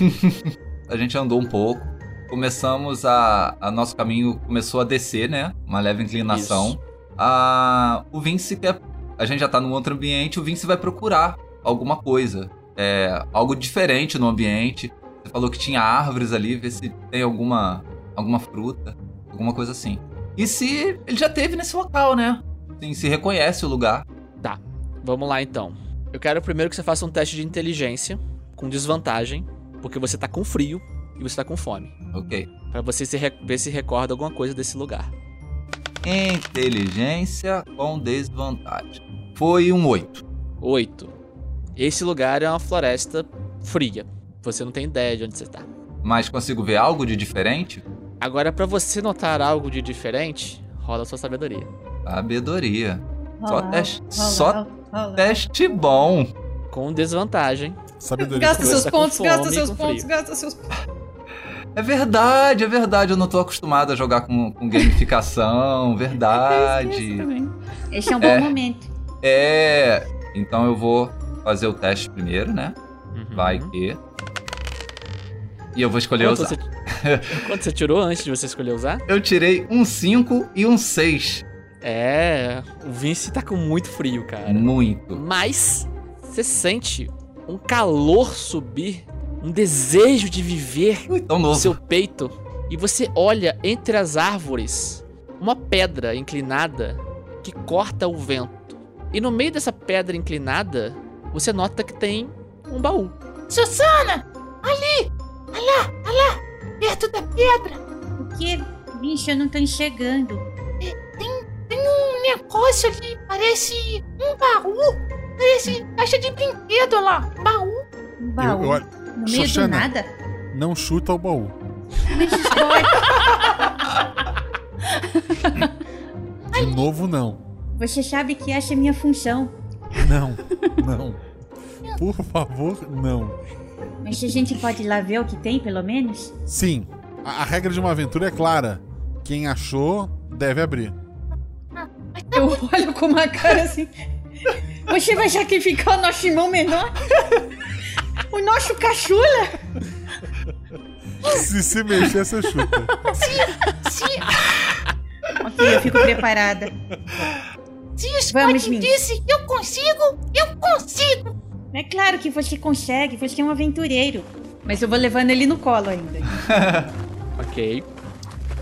A gente andou um pouco. Começamos a. a nosso caminho começou a descer, né? Uma leve inclinação. A, o Vince quer. A gente já tá num outro ambiente, o Vince vai procurar alguma coisa. É, algo diferente no ambiente. Você falou que tinha árvores ali, ver se tem alguma, alguma fruta, alguma coisa assim. E se ele já teve nesse local, né? Sim, se reconhece o lugar. Tá, vamos lá então. Eu quero primeiro que você faça um teste de inteligência, com desvantagem, porque você tá com frio e você tá com fome. Ok. Pra você se ver se recorda alguma coisa desse lugar. Inteligência com desvantagem. Foi um 8. 8. Esse lugar é uma floresta fria. Você não tem ideia de onde você tá. Mas consigo ver algo de diferente? Agora, pra você notar algo de diferente, rola a sua sabedoria. Sabedoria. Só Rola, teste, rola, só rola. teste bom. Com desvantagem. Sabedoria. Gasta seus pontos, gasta fome e seus pontos, gasta seus É verdade, é verdade. Eu não tô acostumado a jogar com, com gamificação. Verdade. Esse é um bom É. momento. É. Então eu vou fazer o teste primeiro, né? Uhum. Vai que. E eu vou escolher Quanto usar. você, quanto você tirou antes de você escolher usar? Eu tirei um 5 e um 6. É, o Vince tá com muito frio, cara. Muito. Mas você sente um calor subir, um desejo de viver Ui, tão no novo. seu peito. E você olha entre as árvores uma pedra inclinada que corta o vento. E no meio dessa pedra inclinada, você nota que tem um baú. Susana! Ali! Olha lá, olha lá! Perto da pedra! O que? Bicho, eu não tô enxergando. Tem, tem um negócio ali, parece um baú! Parece caixa de brinquedo lá! Baú! Um baú. Eu- eu no meio Xoxana. do nada? Não chuta o baú. De novo, não. Você sabe que essa é minha função. Não, não. Por favor, não. Mas a gente pode ir lá ver o que tem, pelo menos? Sim, a, a regra de uma aventura é clara. Quem achou, deve abrir. Eu olho com uma cara assim. Você vai sacrificar o nosso irmão menor? O nosso caçula? Se se mexer, você chuta. Ok, eu fico preparada. Se o Vamos, disse que eu consigo, eu consigo! É claro que você consegue, você é um aventureiro. Mas eu vou levando ele no colo ainda. Ok.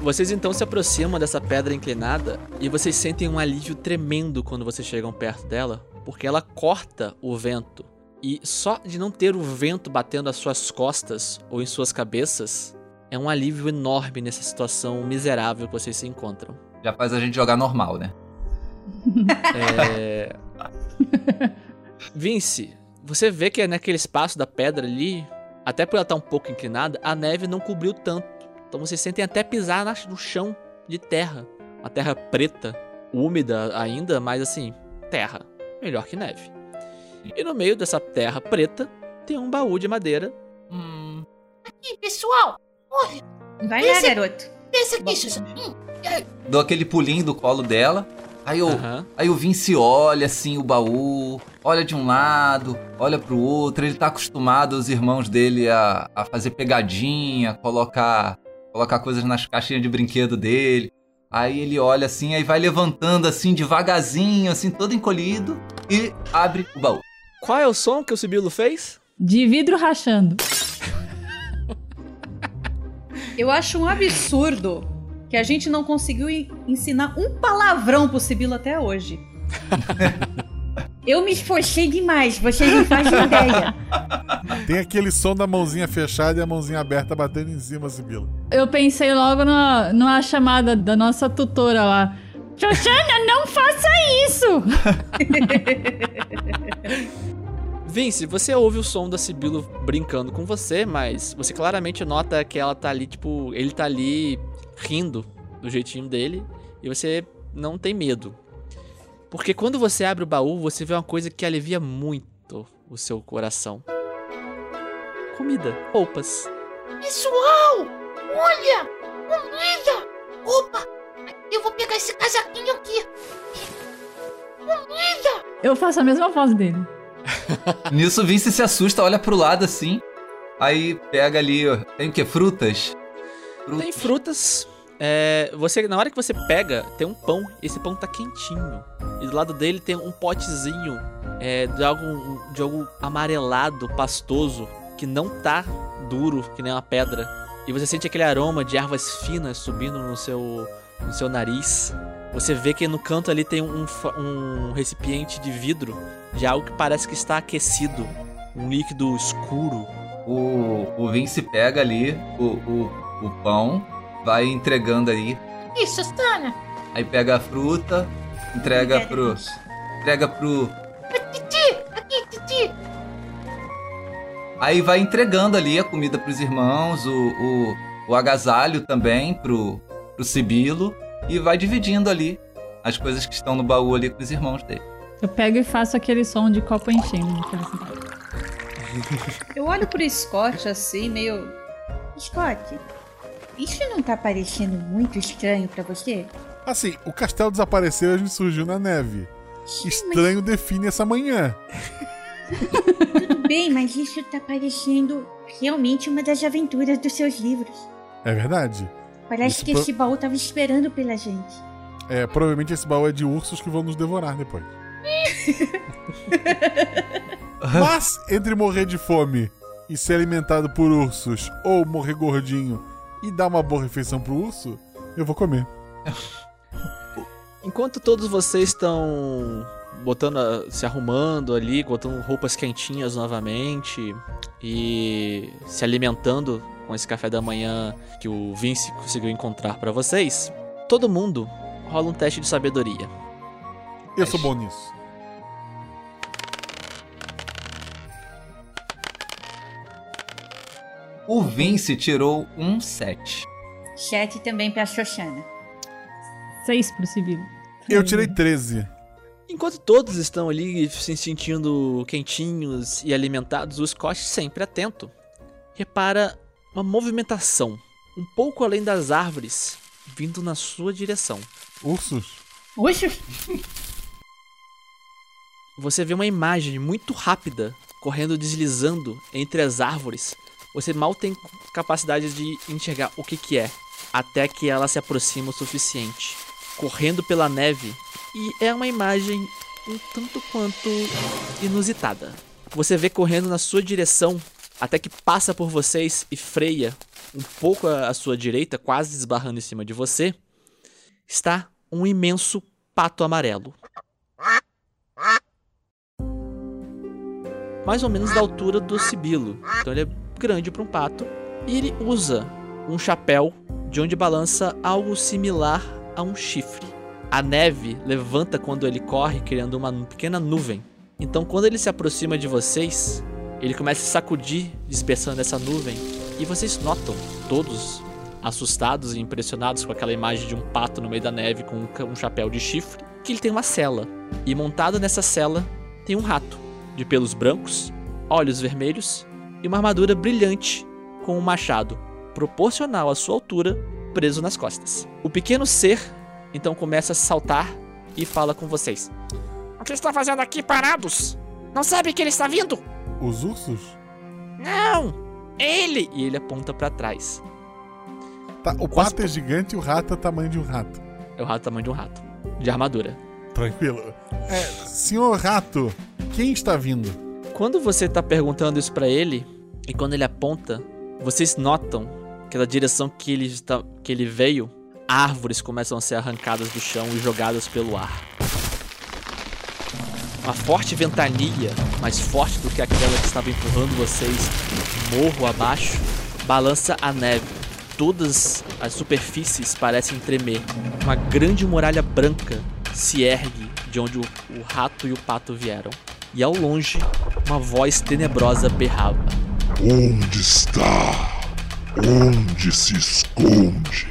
Vocês então se aproximam dessa pedra inclinada e vocês sentem um alívio tremendo quando vocês chegam perto dela, porque ela corta o vento. E só de não ter o vento batendo às suas costas ou em suas cabeças é um alívio enorme nessa situação miserável que vocês se encontram. Já faz a gente jogar normal, né? É... Vince, você vê que naquele espaço da pedra ali, até por ela estar um pouco inclinada, a neve não cobriu tanto. Então vocês sentem até pisar no chão de terra. Uma terra preta, úmida ainda, mas assim, terra. Melhor que neve. E no meio dessa terra preta tem um baú de madeira. Hum, Aqui, pessoal! Olha, Vai lá, Esse- garoto. esse aqui! Hum, dou aquele pulinho do colo dela. Aí eu, Aham. aí o Vince olha assim o baú, olha de um lado, olha pro outro. Ele tá acostumado, os irmãos dele, a, a fazer pegadinha, colocar, colocar coisas nas caixinhas de brinquedo dele. Aí ele olha assim, aí vai levantando assim devagarzinho, assim, todo encolhido, e abre o baú. Qual é o som que o Sibilo fez? De vidro rachando. Eu acho um absurdo que a gente não conseguiu en- ensinar um palavrão pro Sibilo até hoje. Eu me esforcei demais, vocês não fazem ideia. Tem aquele som da mãozinha fechada e a mãozinha aberta batendo em cima, Sibila. Eu pensei logo numa, numa chamada da nossa tutora lá. Xoxana, não faça isso! Vince, você ouve o som da Sibilo brincando com você, mas você claramente nota que ela tá ali, tipo, ele tá ali rindo do jeitinho dele e você não tem medo. Porque quando você abre o baú, você vê uma coisa que alivia muito o seu coração. Comida, roupas. Pessoal, olha! Comida! Opa! Eu vou pegar esse casaquinho aqui. Comida! Eu faço a mesma voz dele. Nisso, o Vince se assusta, olha pro lado assim. Aí pega ali, ó, tem o que? Frutas? Tem frutas. É, você, na hora que você pega, tem um pão. Esse pão tá quentinho. E do lado dele tem um potezinho é, de, algo, de algo amarelado, pastoso, que não tá duro, que nem uma pedra. E você sente aquele aroma de ervas finas subindo no seu, no seu nariz. Você vê que no canto ali tem um, um recipiente de vidro de algo que parece que está aquecido. Um líquido escuro. O, o Vince pega ali o, o, o pão, vai entregando aí. Isso, Stana. Aí pega a fruta, entrega pro. Entrega pro. Titi, aqui, Titi. Aí vai entregando ali a comida pros irmãos, o, o, o agasalho também pro, pro Sibilo. E vai dividindo ali as coisas que estão no baú ali com os irmãos dele. Eu pego e faço aquele som de copo enchendo. felicidade. Eu olho pro Scott assim, meio. Scott, isso não tá parecendo muito estranho pra você? Assim, o castelo desapareceu e a gente surgiu na neve. Estranho define essa manhã. Tudo bem, mas isso tá parecendo realmente uma das aventuras dos seus livros. É verdade. Parece Isso que pro- esse baú tava esperando pela gente. É, provavelmente esse baú é de ursos que vão nos devorar depois. Mas, entre morrer de fome e ser alimentado por ursos, ou morrer gordinho e dar uma boa refeição pro urso, eu vou comer. Enquanto todos vocês estão botando, se arrumando ali, botando roupas quentinhas novamente e se alimentando com esse café da manhã que o Vince conseguiu encontrar pra vocês, todo mundo rola um teste de sabedoria. Eu sou bom nisso. O Vince tirou um 7. Chat também pra Xoxana. Seis pro Sibilo. Eu tirei 13. Enquanto todos estão ali se sentindo quentinhos e alimentados, o Scott, sempre atento, repara uma movimentação um pouco além das árvores vindo na sua direção. Ursos? Ursos? Você vê uma imagem muito rápida correndo deslizando entre as árvores. Você mal tem capacidade de enxergar o que que é, até que ela se aproxima o suficiente, correndo pela neve, e é uma imagem um tanto quanto inusitada. Você vê correndo na sua direção, até que passa por vocês e freia um pouco à sua direita, quase esbarrando em cima de você, está um imenso pato amarelo. mais ou menos da altura do Sibilo. Então ele é grande para um pato. E ele usa um chapéu de onde balança algo similar a um chifre. A neve levanta quando ele corre, criando uma pequena nuvem. Então, quando ele se aproxima de vocês, ele começa a sacudir, dispersando essa nuvem. E vocês notam, todos assustados e impressionados com aquela imagem de um pato no meio da neve com um chapéu de chifre, que ele tem uma cela. E montado nessa cela tem um rato de pelos brancos, olhos vermelhos e uma armadura brilhante com um machado proporcional à sua altura preso nas costas. O pequeno ser então começa a saltar e fala com vocês. O que estão fazendo aqui parados? Não sabe que ele está vindo? Os ursos? Não! Ele! E ele aponta pra trás. Tá, o pato é gigante e o rato é tamanho de um rato. É o rato tamanho de um rato, de armadura. Tranquilo. É, senhor rato, quem está vindo? Quando você tá perguntando isso pra ele e quando ele aponta, vocês notam que da direção que ele está, que ele veio, árvores começam a ser arrancadas do chão e jogadas pelo ar. Uma forte ventania, mais forte do que aquela que estava empurrando vocês morro abaixo, balança a neve. Todas as superfícies parecem tremer. Uma grande muralha branca se ergue de onde o, o rato e o pato vieram. E ao longe, uma voz tenebrosa berrava. Onde está? Onde se esconde?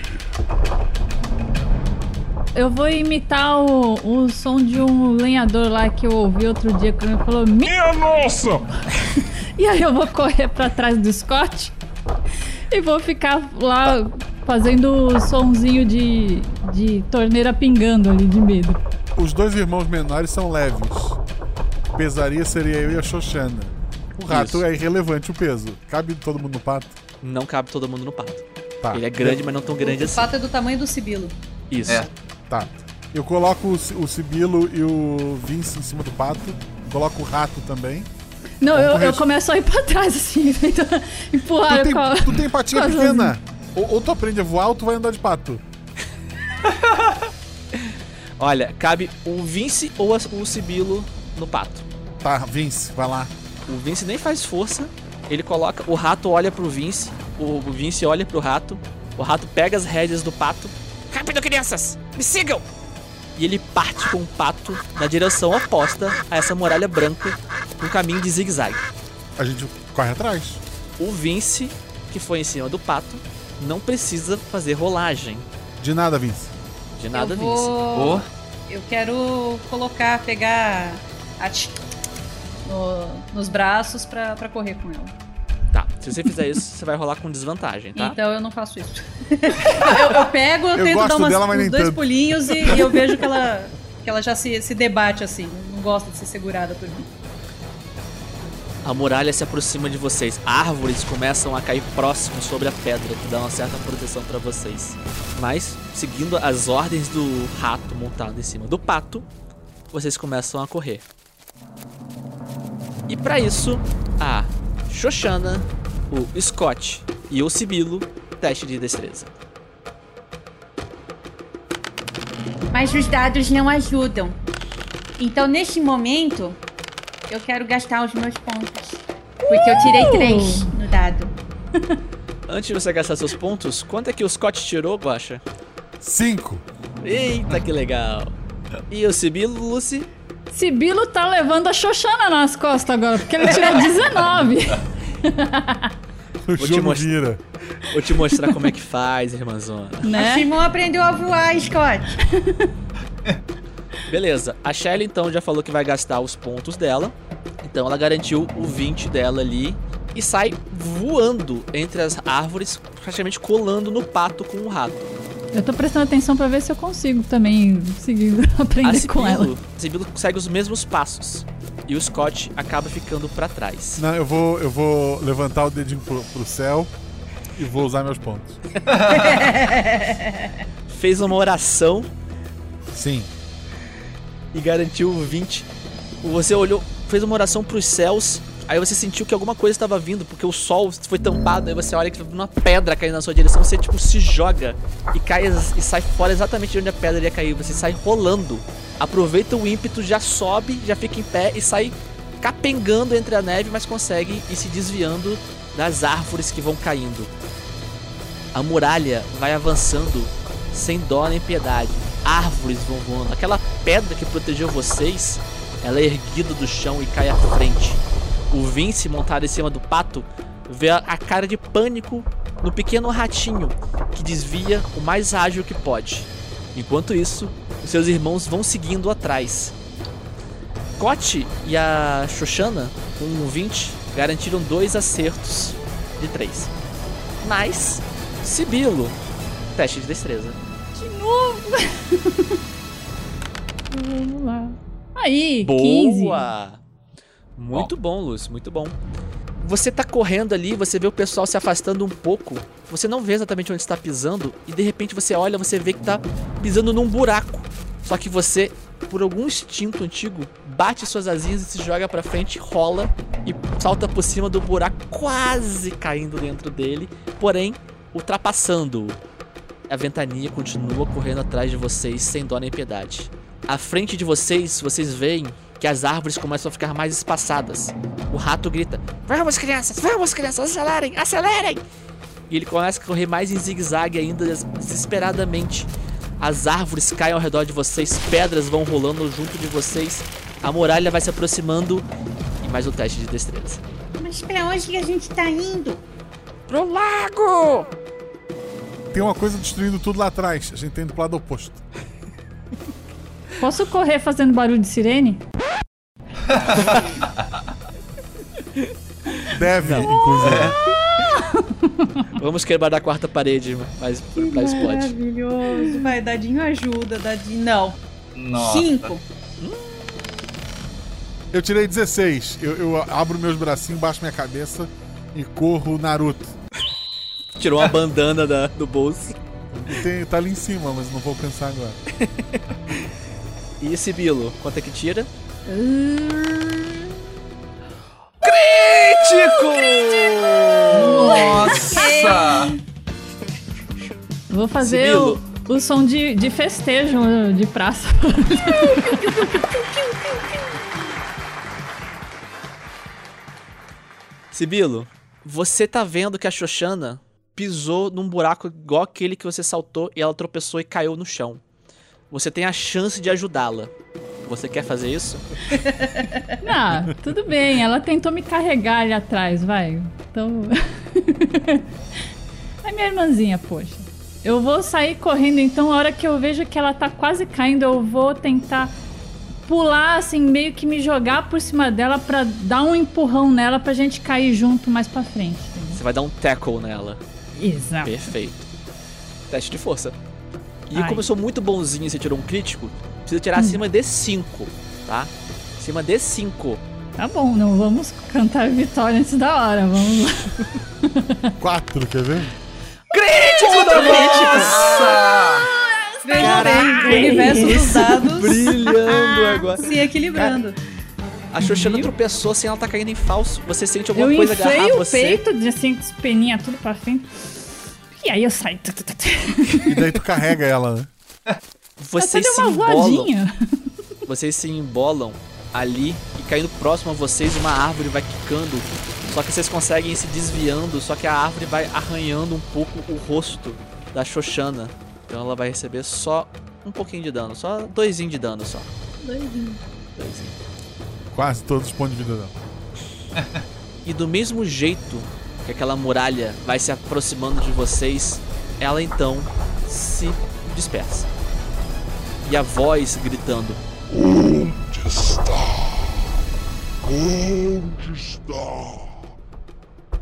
Eu vou imitar o, o som de um lenhador lá que eu ouvi outro dia quando ele falou Minha nossa! e aí eu vou correr pra trás do Scott e vou ficar lá fazendo o sonzinho de, de torneira pingando ali de medo. Os dois irmãos menores são leves. Pesaria seria eu e a Xoxana. O rato Isso. é irrelevante o peso. Cabe todo mundo no pato? Não cabe todo mundo no pato. Tá. Ele é grande, mas não tão grande O assim. fato é do tamanho do Sibilo. Isso. É. Tá. Eu coloco o, o Sibilo e o Vince em cima do pato. Coloco o rato também. Não, Vamos eu, correr. eu começo a ir pra trás assim, tentando empurrar Tu tem, com a- tu tem patinha com as pequena. Ou, ou tu aprende a voar ou tu vai andar de pato. Olha, cabe o Vince ou a- o Sibilo no pato. Tá, Vince, vai lá. O Vince nem faz força. Ele coloca. O rato olha pro Vince. O Vince olha pro rato. O rato pega as rédeas do pato. Rápido, crianças! Me sigam! E ele parte com o pato na direção oposta a essa muralha branca. No caminho de zigue-zague. A gente corre atrás. O Vince, que foi em cima do pato, não precisa fazer rolagem. De nada, Vince. De nada, eu Vince. vou... Eu quero colocar, pegar a no- nos braços pra, pra correr com ela. Tá, se você fizer isso, você vai rolar com desvantagem, tá? Então eu não faço isso. eu, eu pego, eu, Eu tento dar umas, dela, uns dois tanto. pulinhos e, e eu vejo que ela, que ela já se, se debate assim. Não gosta de ser segurada por mim. A muralha se aproxima de vocês. Árvores começam a cair próximo sobre a pedra, que dá uma certa proteção pra vocês. Mas, seguindo as ordens do rato montado em cima do pato, vocês começam a correr. E pra isso, a Xoxana, o Scott e o Sibilo, teste de destreza. Mas os dados não ajudam. Então, neste momento, eu quero gastar os meus pontos. Porque eu tirei Uh! três no dado. Antes de você gastar seus pontos, quanto é que o Scott tirou, Guacha? Cinco. Eita, que legal. E o Sibilo, Lucy? Sibilo tá levando a Xoxana nas costas agora, porque ele tirou 19. O Vou te jogo mostrar- vira. Vou te mostrar como é que faz, irmãzona. A Simon aprendeu a voar, Scott. Beleza, a Shelly então já falou que vai gastar os pontos dela. Então ela garantiu o 20 dela ali e sai voando entre as árvores, praticamente colando no pato com o rato. Eu tô prestando atenção pra ver se eu consigo também seguir aprender com ela. A Sibilo segue os mesmos passos e o Scott acaba ficando pra trás. Não, eu vou, eu vou levantar o dedinho pro, pro céu e vou usar meus pontos. Fez uma oração Sim. e garantiu o 20. Você olhou, fez uma oração pros céus, aí você sentiu que alguma coisa estava vindo, porque o sol foi tampado, aí você olha que uma pedra caindo na sua direção, você tipo se joga e cai e sai fora exatamente de onde a pedra ia cair, você sai rolando. Aproveita o ímpeto, já sobe, já fica em pé e sai capengando entre a neve, mas consegue ir se desviando das árvores que vão caindo. A muralha vai avançando sem dó nem piedade. Árvores vão voando. Aquela pedra que protegeu vocês, ela é erguida do chão e cai à frente. O Vince, montado em cima do pato, vê a a cara de pânico no pequeno ratinho que desvia o mais ágil que pode. Enquanto isso, os seus irmãos vão seguindo atrás. Cote e a Xoxana, com um 20, garantiram dois acertos de três. Mas, Sibilo, teste de destreza. De novo. Vamos lá. Aí, 15. Muito bom, Lúcio, muito bom. Você tá correndo ali, você vê o pessoal se afastando um pouco. Você não vê exatamente onde está pisando e de repente você olha, você vê que tá pisando num buraco. Só que você, por algum instinto antigo, bate suas asinhas e se joga pra frente, rola e salta por cima do buraco, quase caindo dentro dele, porém ultrapassando-o. a ventania continua correndo atrás de vocês sem dó nem piedade. À frente de vocês, vocês veem que as árvores começam a ficar mais espaçadas. O rato grita: Vamos, crianças, vamos, crianças, acelerem, acelerem! E ele começa a correr mais em zigue-zague ainda, des- desesperadamente. As árvores caem ao redor de vocês, pedras vão rolando junto de vocês, a muralha vai se aproximando e mais um teste de destreza. Mas pra onde que a gente tá indo? Pro lago! Tem uma coisa destruindo tudo lá atrás. A gente tá indo pro lado oposto. Posso correr fazendo barulho de sirene? Deve, inclusive. Vamos quebrar a quarta parede, mas, mas pode. Maravilhoso. Vai, Dadinho ajuda, Dadinho. Não. Nossa. Cinco. Eu tirei 16. Eu, eu abro meus bracinhos, baixo minha cabeça e corro Naruto. Tirou uma bandana da- do bolso. Tem- tá ali em cima, mas não vou alcançar agora. E esse Bilo, quanto é que tira? Nossa! Vou fazer o, o som de, de festejo de praça. Sibilo, você tá vendo que a Xoxana pisou num buraco igual aquele que você saltou e ela tropeçou e caiu no chão. Você tem a chance de ajudá-la. Você quer fazer isso? Ah, tudo bem. Ela tentou me carregar ali atrás, vai. Então. é minha irmãzinha, poxa. Eu vou sair correndo, então, a hora que eu vejo que ela tá quase caindo, eu vou tentar pular, assim, meio que me jogar por cima dela pra dar um empurrão nela pra gente cair junto mais pra frente. Você vai dar um tackle nela. Exato. Perfeito. Teste de força. E Ai. como eu sou muito bonzinho e você tirou um crítico, precisa tirar Hum. acima de 5, tá? Acima de 5. Tá bom, não vamos cantar vitória antes da hora, vamos lá. Quatro, quer ver? Crítico da Nossa! Veja bem, o universo dos dados Brilhando agora. se equilibrando. A Xoxana tropeçou assim, ela tá caindo em falso. Você sente alguma Eu coisa agarrar o você. peito, de assim, espeninha tudo pra frente. E aí eu saio. E daí tu carrega ela, né? Vocês Até se uma embolam. voadinha. Vocês se embolam ali e caindo próximo a vocês, uma árvore vai quicando. Só que vocês conseguem ir se desviando, só que a árvore vai arranhando um pouco o rosto da Xoxana. Então ela vai receber só um pouquinho de dano, só doisinho de dano só. Doisinho. Quase todos os pontos de vida dela. E do mesmo jeito que aquela muralha vai se aproximando de vocês, ela então se dispersa. E a voz gritando: Onde está? Onde está?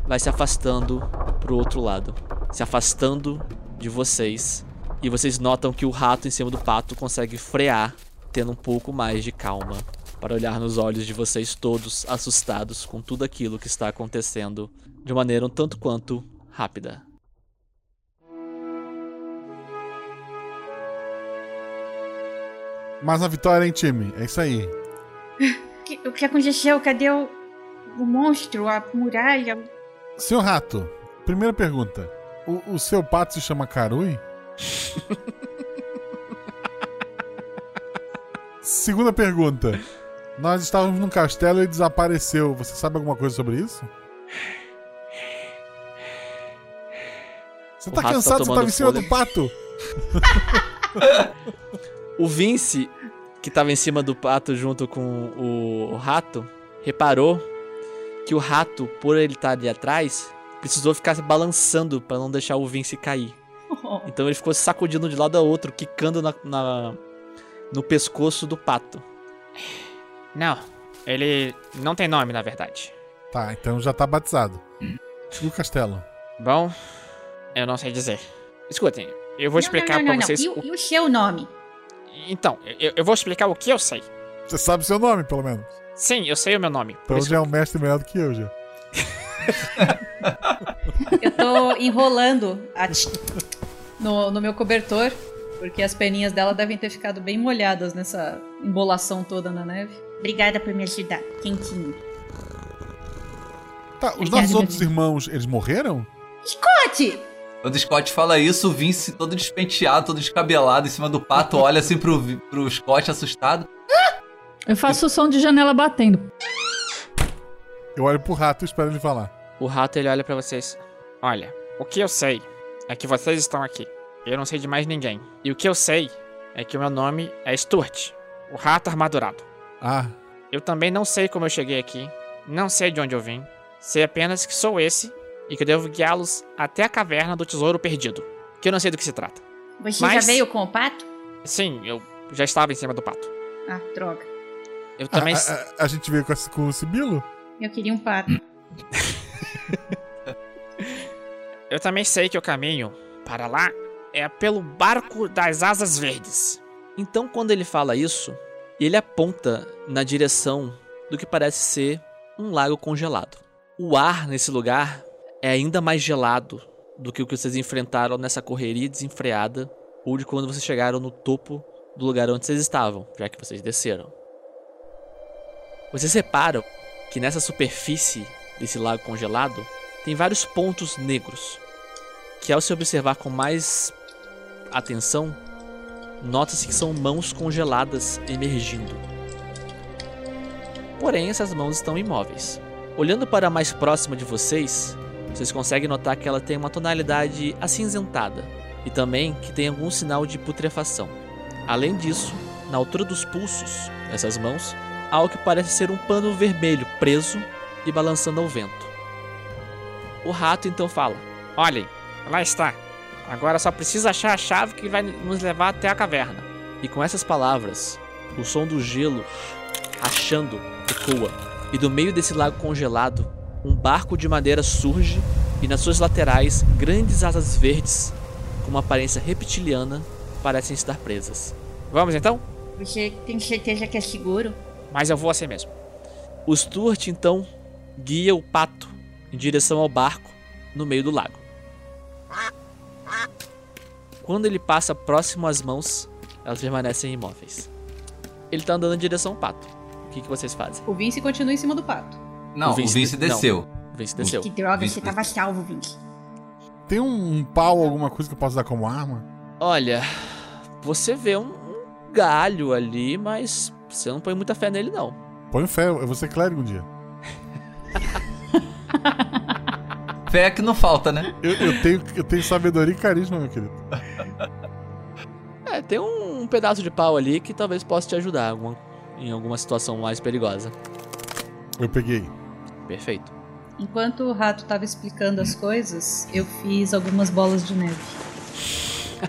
vai se afastando pro outro lado, se afastando de vocês. E vocês notam que o rato em cima do pato consegue frear, tendo um pouco mais de calma, para olhar nos olhos de vocês todos assustados com tudo aquilo que está acontecendo de maneira um tanto quanto rápida. Mais uma vitória, hein, time? É isso aí. Que- o que aconteceu? Cadê o, o monstro, a muralha? Senhor Rato, primeira pergunta. O, o seu pato se chama Karui? Segunda pergunta. Nós estávamos num castelo e ele desapareceu. Você sabe alguma coisa sobre isso? Você O tá rato tá cansado? Você tomando tava em cima do pato? O Vince, que estava em cima do pato junto com o, o rato, reparou que o rato, por ele estar ali atrás, precisou ficar se balançando para não deixar o Vince cair. Então ele ficou se sacudindo de lado a outro, quicando na, na- no pescoço do pato. Não, ele não tem nome, na verdade. Tá, então já tá batizado. E o castelo? Bom, eu não sei dizer. Escutem, eu vou Não, explicar não, não, pra não, vocês. E, o- o- e o seu nome? Então, eu, eu vou explicar o que eu sei. Você sabe seu nome, pelo menos. Sim, eu sei o meu nome. Então já é um mestre melhor do que eu, já. Eu tô enrolando a t- no, no meu cobertor, porque as peninhas dela devem ter ficado bem molhadas nessa embolação toda na neve. Obrigada por me ajudar, quentinho. Tá, os Obrigada, nossos outros irmãos, eles morreram? Scott! Quando o Scott fala isso, o Vince todo despenteado, todo descabelado em cima do pato, olha assim pro, pro Scott assustado. Eu faço o som de janela batendo. Eu olho pro rato e espero ele falar. O rato ele olha pra vocês. Olha, o que eu sei é que vocês estão aqui. Eu não sei de mais ninguém. E o que eu sei é que o meu nome é Stuart, o rato armadurado. Ah, Eu também não sei como eu cheguei aqui, não sei de onde eu vim. Sei apenas que sou esse e que eu devo guiá-los até a caverna do tesouro perdido. Que eu não sei do que se trata. Você Mas- já veio com o pato? Sim, eu já estava em cima do pato. Ah, droga. Eu a, também. a- a- a gente veio com, esse- com o Sibilo? Eu queria um pato. Eu também sei que o caminho para lá é pelo barco das asas verdes. Então, quando ele fala isso, ele aponta na direção do que parece ser um lago congelado. O ar nesse lugar é ainda mais gelado do que o que vocês enfrentaram nessa correria desenfreada ou de quando vocês chegaram no topo do lugar onde vocês estavam, já que vocês desceram. Vocês reparam que nessa superfície desse lago congelado tem vários pontos negros, que ao se observar com mais atenção, nota-se que são mãos congeladas emergindo. Porém, essas mãos estão imóveis. Olhando para a mais próxima de vocês, vocês conseguem notar que ela tem uma tonalidade acinzentada e também que tem algum sinal de putrefação. Além disso, na altura dos pulsos dessas mãos, há o que parece ser um pano vermelho preso e balançando ao vento. O rato então fala: Olhem, lá está. Agora só precisa achar a chave que vai nos levar até a caverna. E com essas palavras, o som do gelo rachando ecoa. E do meio desse lago congelado, um barco de madeira surge e nas suas laterais, grandes asas verdes, com uma aparência reptiliana, parecem estar presas. Vamos então? Você tem certeza que é seguro? Mas eu vou assim mesmo. O Stuart então guia o pato em direção ao barco no meio do lago. Quando ele passa próximo às mãos, elas permanecem imóveis. Ele tá andando em direção ao pato. O que, que vocês fazem? O Vince continua em cima do pato. Não, o Vince, de- não. desceu. O Vince desceu. Que droga, Vince você tava salvo, Vince. Tem um, um pau, alguma coisa que eu posso usar como arma? Olha, você vê um, um galho ali, mas você não põe muita fé nele não. Põe fé, eu vou ser clérigo um dia. Fé que não falta, né? Eu, eu tenho, eu tenho sabedoria e carisma, meu querido. É, tem um, um pedaço de pau ali que talvez possa te ajudar alguma- em alguma situação mais perigosa. Eu peguei. Perfeito. Enquanto o rato tava explicando as coisas, eu fiz algumas bolas de neve.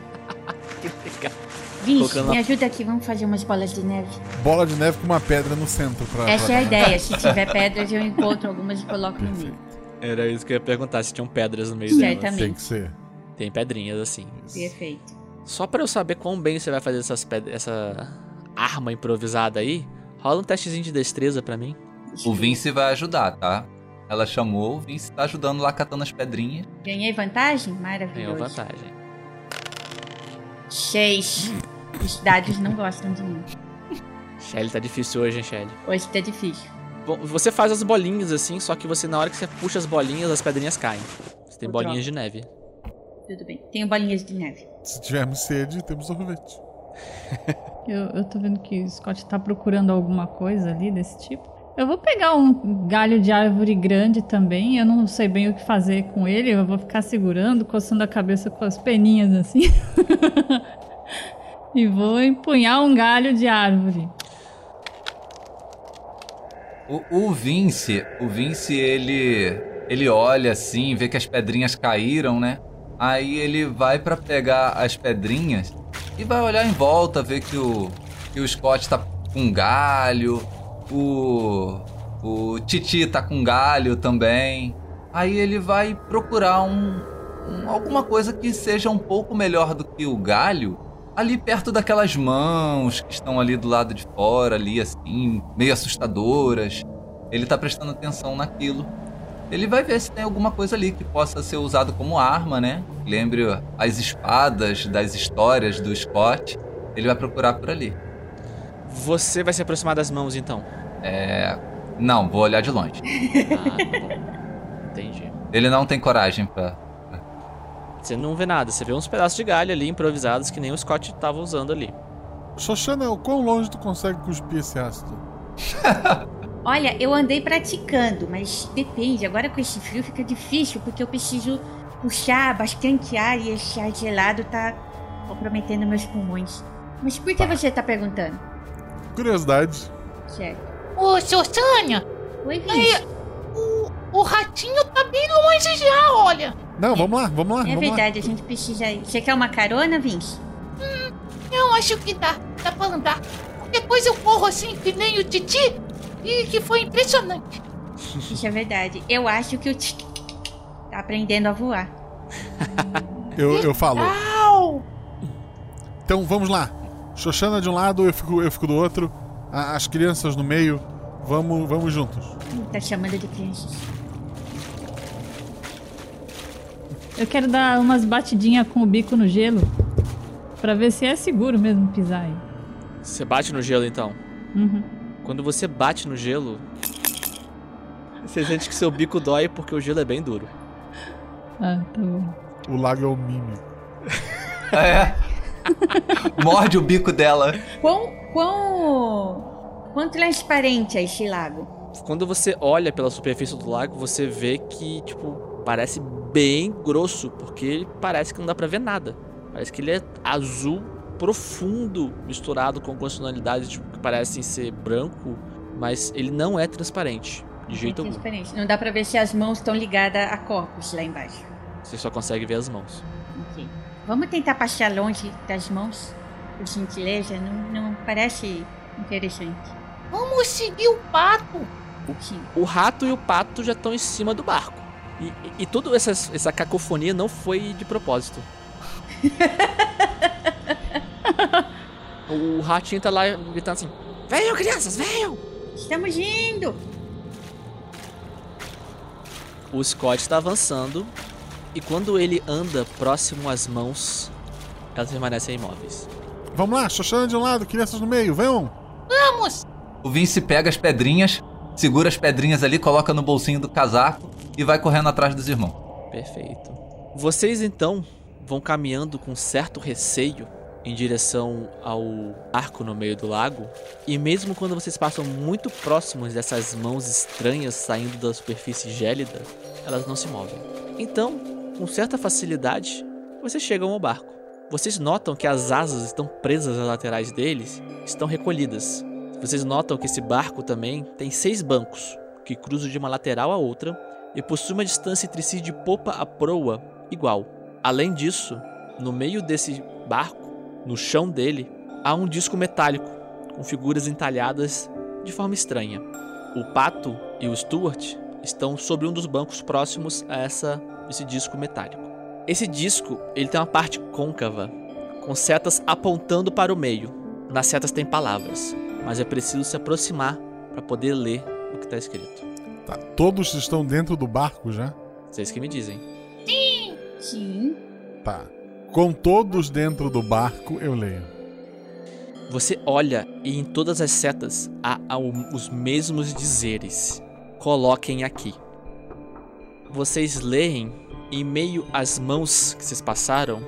Que legal. Colocando me ajuda aqui, vamos fazer umas bolas de neve. Bola de neve com uma pedra no centro pra. Essa pra- é a ideia. Se tiver pedras, eu encontro algumas e coloco no meio. Era isso que eu ia perguntar, se tinham pedras no meio Certamente. delas. Tem que ser. Tem pedrinhas assim. Perfeito. Só pra eu saber quão bem você vai fazer essas ped- essa arma improvisada aí, rola um testezinho de destreza pra mim. O Vince vai ajudar, tá? Ela chamou, o Vince tá ajudando lá catando as pedrinhas. Ganhei vantagem? Ganhou Maravilhoso. vantagem. Seis. Os dados não gostam de mim. Shelly tá difícil hoje, hein, Shelly? Hoje tá difícil. Bom, você faz as bolinhas assim, só que você, na hora que você puxa as bolinhas, as pedrinhas caem. Você tem bolinhas de neve. Tudo bem. Tenho bolinhas de neve. Se tivermos sede, temos sorvete. Eu, eu tô vendo que o Scott tá procurando alguma coisa ali desse tipo. Eu vou pegar um galho de árvore grande também. Eu não sei bem o que fazer com ele. Eu vou ficar segurando, coçando a cabeça com as peninhas assim. e vou empunhar um galho de árvore. O, o Vince, o Vince, ele ele olha assim, vê que as pedrinhas caíram, né? Aí ele vai pra pegar as pedrinhas e vai olhar em volta, ver que o que o Scott tá com galho, o o Titi tá com galho também. Aí ele vai procurar um, um- alguma coisa que seja um pouco melhor do que o galho ali perto daquelas mãos que estão ali do lado de fora, ali assim, meio assustadoras. Ele tá prestando atenção naquilo. Ele vai ver se tem alguma coisa ali que possa ser usado como arma, né? Lembre as espadas das histórias do Scott. Ele vai procurar por ali. Você vai se aproximar das mãos então. É. Não, vou olhar de longe. Ah, tá. Entendi. Ele não tem coragem pra. Você não vê nada, você vê uns pedaços de galho ali improvisados que nem o Scott tava usando ali. Xoxana, o quão longe tu consegue cuspir esse ácido? Olha, eu andei praticando, mas depende. Agora com esse frio fica difícil, porque eu preciso puxar bastante ar e esse ar gelado tá comprometendo meus pulmões. Mas por que você tá perguntando? Curiosidade. Certo. Ô, Susana! Oi, Aí, o, o ratinho tá bem longe já, olha. Não, vamos lá, vamos lá. É vamos verdade, a gente precisa ir. Você quer uma carona, Vince? Hum, eu acho que dá. Dá pra andar. Depois eu corro assim, que nem o Titi. E que foi impressionante. Isso é verdade. Eu acho que o Titi tá aprendendo a voar. Eu, eu falo. Então vamos lá. Xoxana de um lado, eu fico, eu fico do outro. A- as crianças no meio. Vamos, vamos juntos. Tá chamando de crianças. Eu quero dar umas batidinhas com o bico no gelo. Pra ver se é seguro mesmo pisar aí. Você bate no gelo então. Uhum. Quando você bate no gelo, você sente que seu bico dói porque o gelo é bem duro. Ah, tá bom. O lago é o Mimi. É. Morde o bico dela. Quão. Quão. Quão transparente é esse lago? Quando você olha pela superfície do lago, você vê que, tipo, parece bem grosso, porque parece que não dá pra ver nada. Parece que ele é azul profundo, misturado com condicionalidades tipo, que parecem ser branco, mas ele não é transparente, de jeito É algum. transparente. Não dá pra ver se as mãos estão ligadas a corpos lá embaixo. Você só consegue ver as mãos. Ok. Vamos tentar passar longe das mãos? Por gentileza, não, não parece interessante. Vamos seguir o pato. Sim. O rato e o pato já estão em cima do barco. E, e, e toda essa, essa cacofonia não foi de propósito. o ratinho tá lá gritando assim: Venham, crianças, venham! Estamos indo! O Scott está avançando e quando ele anda próximo às mãos, elas permanecem imóveis. Vamos lá, Xoxana de um lado, crianças no meio, venham! Vamos! O Vince pega as pedrinhas, segura as pedrinhas ali, coloca no bolsinho do casaco e vai correndo atrás dos irmãos. Perfeito. Vocês então vão caminhando com certo receio em direção ao arco no meio do lago, e mesmo quando vocês passam muito próximos dessas mãos estranhas saindo da superfície gélida, elas não se movem. Então, com certa facilidade, vocês chegam ao barco. Vocês notam que as asas estão presas às laterais deles, estão recolhidas. Vocês notam que esse barco também tem seis bancos, que cruzam de uma lateral a outra, e possui uma distância entre si de popa a proa igual. Além disso, no meio desse barco, no chão dele, há um disco metálico com figuras entalhadas de forma estranha. O pato e o Stuart estão sobre um dos bancos próximos a essa, esse disco metálico. Esse disco ele tem uma parte côncava, com setas apontando para o meio. Nas setas tem palavras, mas é preciso se aproximar para poder ler o que está escrito. Tá, todos estão dentro do barco já? Vocês que me dizem. Sim! Sim. Tá. Com todos dentro do barco, eu leio. Você olha e em todas as setas há, há os mesmos dizeres. Coloquem aqui. Vocês leem, em meio às mãos que vocês passaram,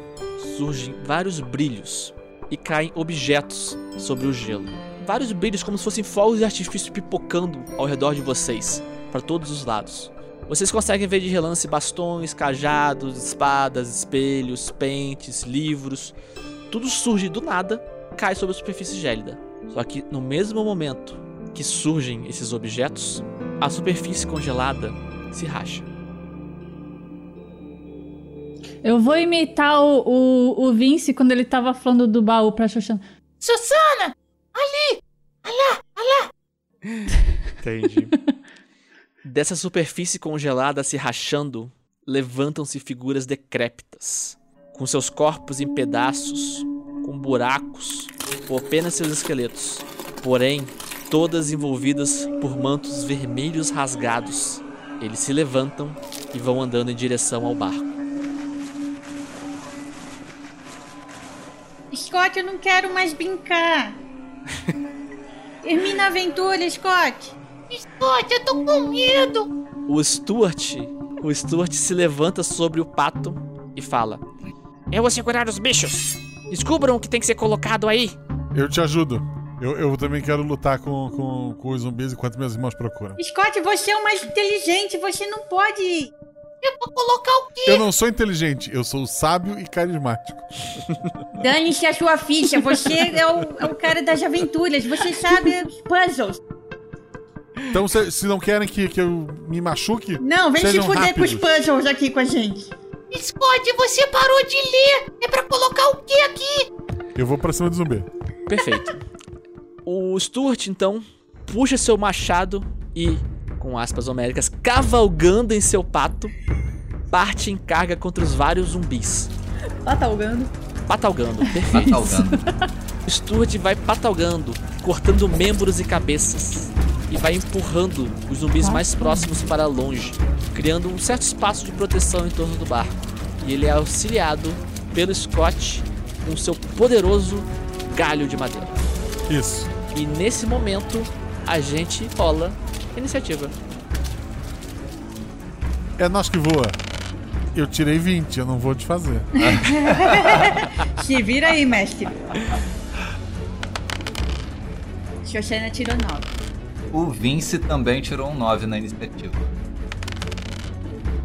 surgem vários brilhos e caem objetos sobre o gelo. Vários brilhos como se fossem fogos de artifício pipocando ao redor de vocês, para todos os lados. Vocês conseguem ver de relance bastões, cajados, espadas, espelhos, pentes, livros. Tudo surge do nada cai sobre a superfície gélida. Só que no mesmo momento que surgem esses objetos, a superfície congelada se racha. Eu vou imitar o, o, o Vince quando ele tava falando do baú pra Xoxana. Susana! Ali! Alá! Alá! Entendi. Dessa superfície congelada se rachando, levantam-se figuras decrépitas, com seus corpos em pedaços, com buracos ou apenas seus esqueletos. Porém, todas envolvidas por mantos vermelhos rasgados. Eles se levantam e vão andando em direção ao barco. Scott, eu não quero mais brincar. Termina a aventura, Scott. Scott, eu tô com medo. O Stuart, o Stuart se levanta sobre o pato e fala: Eu vou segurar os bichos. Descubram o que tem que ser colocado aí. Eu te ajudo. Eu, eu também quero lutar com, com, com os zumbis enquanto meus irmãos procuram. Scott, você é o mais inteligente, você não pode. Eu vou colocar o quê? Eu não sou inteligente, eu sou sábio e carismático. Dane-se a sua ficha, você é o, é o cara das aventuras, você sabe os puzzles. Então, se, se não querem que, que eu me machuque, Não, vem sejam se fuder com os rápidos. puzzles aqui com a gente. Scott, você parou de ler. É pra colocar o quê aqui? Eu vou pra cima do zumbi. Perfeito. O Stuart, então, puxa seu machado e, com aspas homéricas, cavalgando em seu pato, parte em carga contra os vários zumbis. Patalgando. Patalgando, perfeito. Patalgando. Stuart vai patalgando, cortando membros e cabeças. E vai empurrando os zumbis mais próximos para longe, criando um certo espaço de proteção em torno do barco. E ele é auxiliado pelo Scott com seu poderoso galho de madeira. Isso. E nesse momento, a gente rola iniciativa. É nós que voa. Eu tirei 20, eu não vou te fazer. Se vira aí, mestre. Xoxana tirou 9. O Vince também tirou um 9 na iniciativa.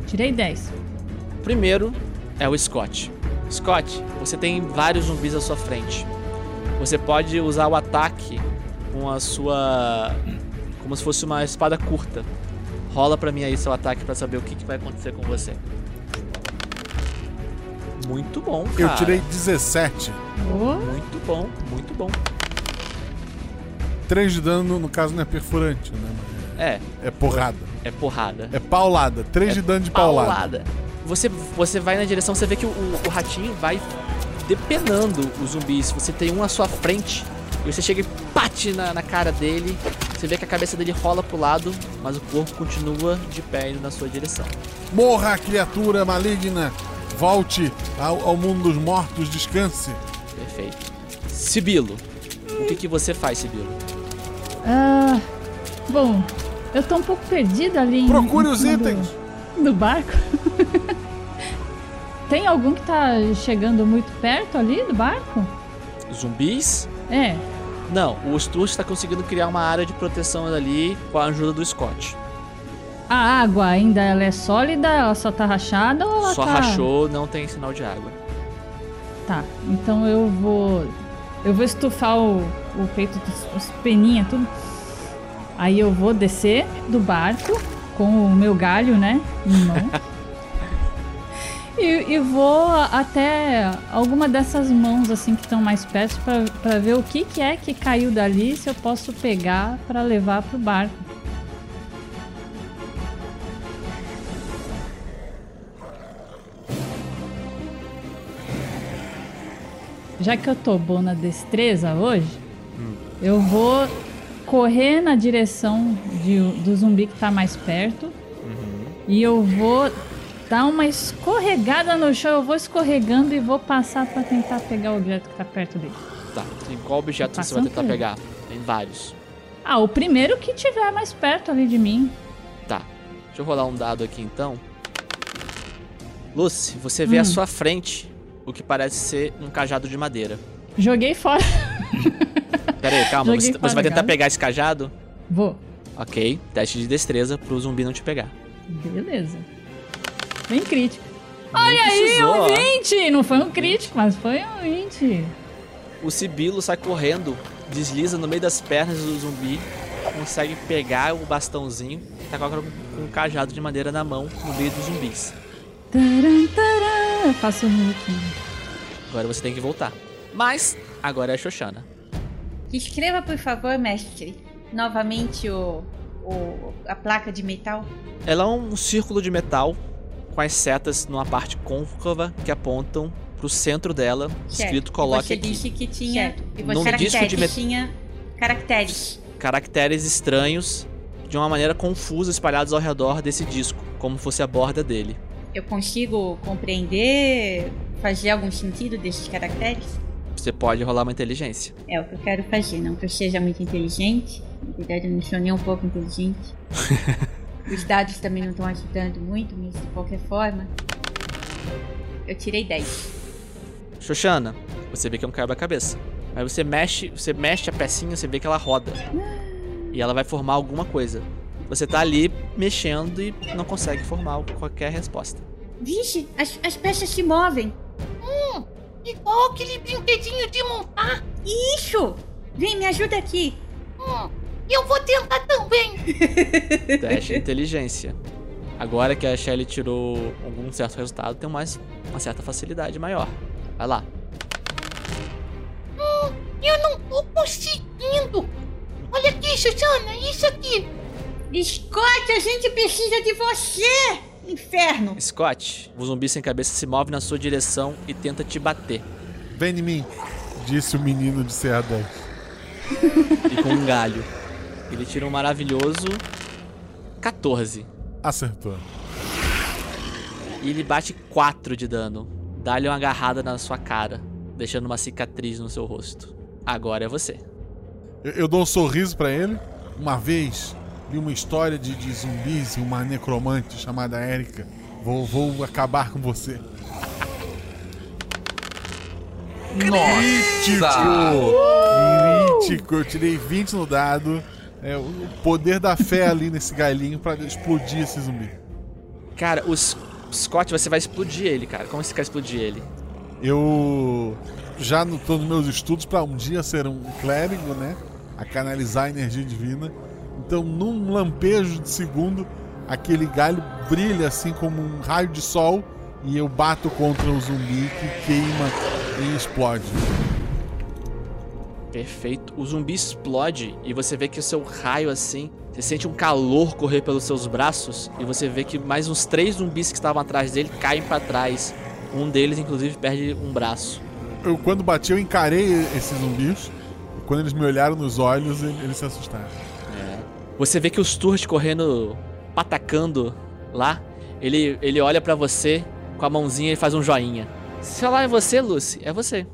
Tirei 10. Primeiro é o Scott. Scott, você tem vários zumbis à sua frente. Você pode usar o ataque com a sua. como se fosse uma espada curta. Rola pra mim aí seu ataque pra saber o que, que vai acontecer com você. Muito bom, cara. Eu tirei 17. Muito bom, muito bom. 3 de dano, no caso, não é perfurante, né? É. É porrada. É porrada. É paulada. 3 de dano de paulada. Você, você vai na direção, você vê que o, o ratinho vai depenando os zumbis. Você tem um à sua frente e você chega e bate na, na cara dele. Você vê que a cabeça dele rola pro lado, mas o corpo continua de pé indo na sua direção. Morra, criatura maligna! Volte ao, ao mundo dos mortos, descanse. Perfeito. Sibilo, o que, que você faz, Sibilo? Ah, bom, eu tô um pouco perdida ali em. Procure em os cima do- itens. Do, barco. Tem algum que tá chegando muito perto ali do barco? Zumbis? É. Não, o Stuart está conseguindo criar uma área de proteção ali com a ajuda do Scott. A água ainda ela é sólida, ela só tá rachada ou ela Só tá... rachou, não tem sinal de água. Tá, então eu vou. Eu vou estufar o, o peito dos os peninhas, tudo. Aí eu vou descer do barco com o meu galho, né? Em mão. e, e vou até alguma dessas mãos assim que estão mais perto pra- pra ver o que, que é que caiu dali, se eu posso pegar pra levar pro barco. Já que eu tô boa na destreza hoje, eu vou correr na direção de- do zumbi que tá mais perto. E eu vou dar uma escorregada no chão. Eu vou escorregando e vou passar pra tentar pegar o objeto que tá perto dele. Tá, em qual objeto você vai tentar por pegar? Tem vários. Ah, o primeiro que tiver mais perto ali de mim. Tá, deixa eu rolar um dado aqui então. Lucy, você vê à Hum. sua frente o que parece ser um cajado de madeira. Joguei fora. Pera aí, calma, Joguei você, fora você vai tentar pegar esse cajado? Vou. Ok, teste de destreza pro zumbi não te pegar. Beleza. Bem crítico. Olha aí, ó. um 20! Não foi um crítico, mas foi um 20. O Sibilo sai correndo, desliza no meio das pernas do zumbi, consegue pegar o bastãozinho e tá com com um cajado de madeira na mão no meio dos zumbis. Taran, taran. Eu faço um. Agora você tem que voltar. Mas agora é a Xoxana. Escreva, por favor, mestre, novamente o, o- a placa de metal. Ela é um círculo de metal com as setas numa parte côncava que apontam pro centro dela, escrito Certo. coloque você aqui. disse que tinha. Certo. E Num você disco de met- tinha caracteres. Caracteres estranhos de uma maneira confusa espalhados ao redor desse disco, como fosse a borda dele. Eu consigo compreender, fazer algum sentido desses caracteres? Você pode rolar uma inteligência. É o que eu quero fazer, não que eu seja muito inteligente. Na verdade, eu não sou nem um pouco inteligente. Os dados também não estão ajudando muito, mas de qualquer forma. Eu tirei 10. Xoxana, você vê que é um quebra-cabeça. Aí você mexe, você mexe a pecinha, você vê que ela roda. E ela vai formar alguma coisa. Você tá ali mexendo e não consegue formar qualquer resposta. Vixe, as, as peças se movem. Hum, igual aquele brinquedinho de montar. Isso! Vem, me ajuda aqui. Hum, eu vou tentar também. Teste de inteligência. Agora que a Shelly tirou algum certo resultado, tem mais uma certa facilidade maior. Vai lá. Hum, eu não tô conseguindo. Olha aqui, Susana, isso aqui. Scott, a gente precisa de você! Inferno! Scott, o zumbi sem cabeça se move na sua direção e tenta te bater. Vem em mim, disse o menino de Serra 10. E com um galho. Ele tira um maravilhoso 14. Acertou. E ele bate 4 de dano. Dá-lhe uma agarrada na sua cara, deixando uma cicatriz no seu rosto. Agora é você. Eu, eu dou um sorriso pra ele. Uma vez li uma história de, de zumbis e uma necromante chamada Erika. Vou, vou acabar com você. Crítico! Crítico! Eu tirei 20 no dado. É, o poder da fé ali nesse galinho pra explodir esse zumbi. Cara, o Scott, você vai explodir ele, cara. Como você quer explodir ele? Eu já no, tô nos meus estudos pra um dia ser um clérigo, né? A canalizar a energia divina. Então, num lampejo de segundo, aquele galho brilha assim como um raio de sol e eu bato contra o zumbi que queima e explode. Perfeito. O zumbi explode e você vê que o seu raio assim. Você sente um calor correr pelos seus braços e você vê que mais uns três zumbis que estavam atrás dele caem para trás. Um deles, inclusive, perde um braço. Eu, quando bati, eu encarei esses zumbis. E quando eles me olharam nos olhos, eles se assustaram. É. Você vê que o Sturge correndo, patacando lá. Ele, ele olha para você com a mãozinha e faz um joinha. Se lá é você, Lucy, é você.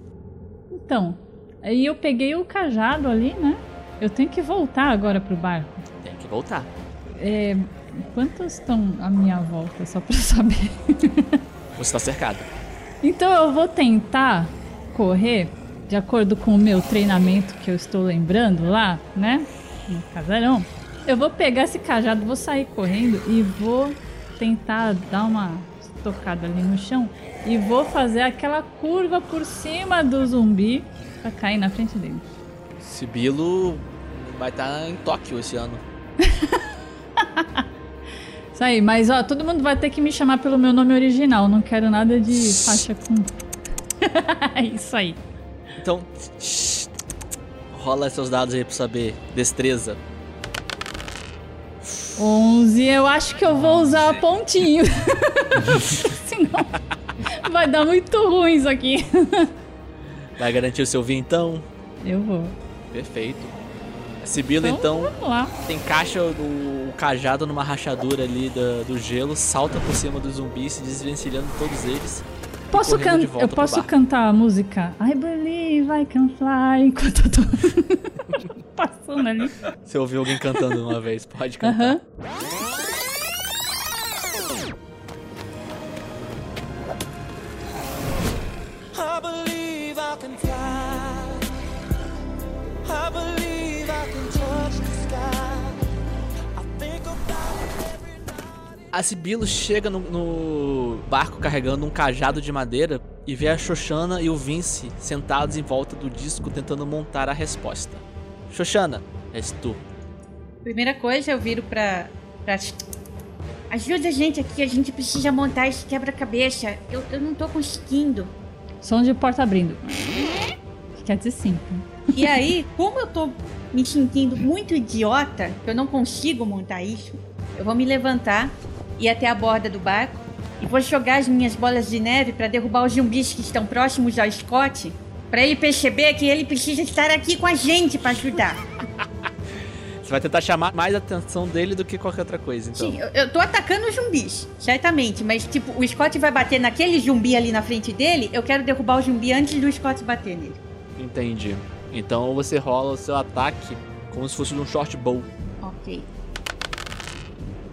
Então, aí eu peguei o cajado ali, né? Eu tenho que voltar agora pro barco. Tem que voltar. É, quantos estão à minha volta, só pra saber? Você tá cercado. Então eu vou tentar correr de acordo com o meu treinamento que eu estou lembrando lá, né? No casarão. Eu vou pegar esse cajado, vou sair correndo e vou tentar dar uma tocada ali no chão e vou fazer aquela curva por cima do zumbi pra cair na frente dele. Sibilo vai estar em Tóquio esse ano. Isso aí, mas ó, todo mundo vai ter que me chamar pelo meu nome original. Não quero nada de faixa com. Isso aí. Então, rola seus dados aí pra saber. Destreza. 11, eu acho que eu vou usar pontinho. Senão vai dar muito ruim isso aqui. Vai garantir o seu vintão? Eu vou. Perfeito. A Sibila, então, Vamos lá. encaixa o, o cajado numa rachadura ali da- do gelo, salta por cima dos zumbis, se desvencilhando todos eles. Posso can... Eu posso cantar a música I Believe I Can Fly enquanto eu tô passando ali. Você ouviu alguém cantando uma vez, pode cantar. Aham. I A Sibilo chega no, no barco carregando um cajado de madeira e vê a Xoxana e o Vince sentados em volta do disco tentando montar a resposta. Xoxana, és tu. Primeira coisa, eu viro pra. pra... Ajuda a gente aqui, a gente precisa montar esse quebra-cabeça. Eu, eu não tô conseguindo. Som de porta abrindo. Quer dizer sim. E aí, como eu tô me sentindo muito idiota, que eu não consigo montar isso, eu vou me levantar, ir até a borda do barco e vou jogar as minhas bolas de neve pra derrubar os zumbis que estão próximos ao Scott, pra ele perceber que ele precisa estar aqui com a gente pra ajudar. Você vai tentar chamar mais a atenção dele do que qualquer outra coisa, então. Sim, eu, eu tô atacando os zumbis, certamente, mas tipo, o Scott vai bater naquele zumbi ali na frente dele, eu quero derrubar o zumbi antes do Scott bater nele. Entendi. Então você rola o seu ataque como se fosse um short bow. Ok.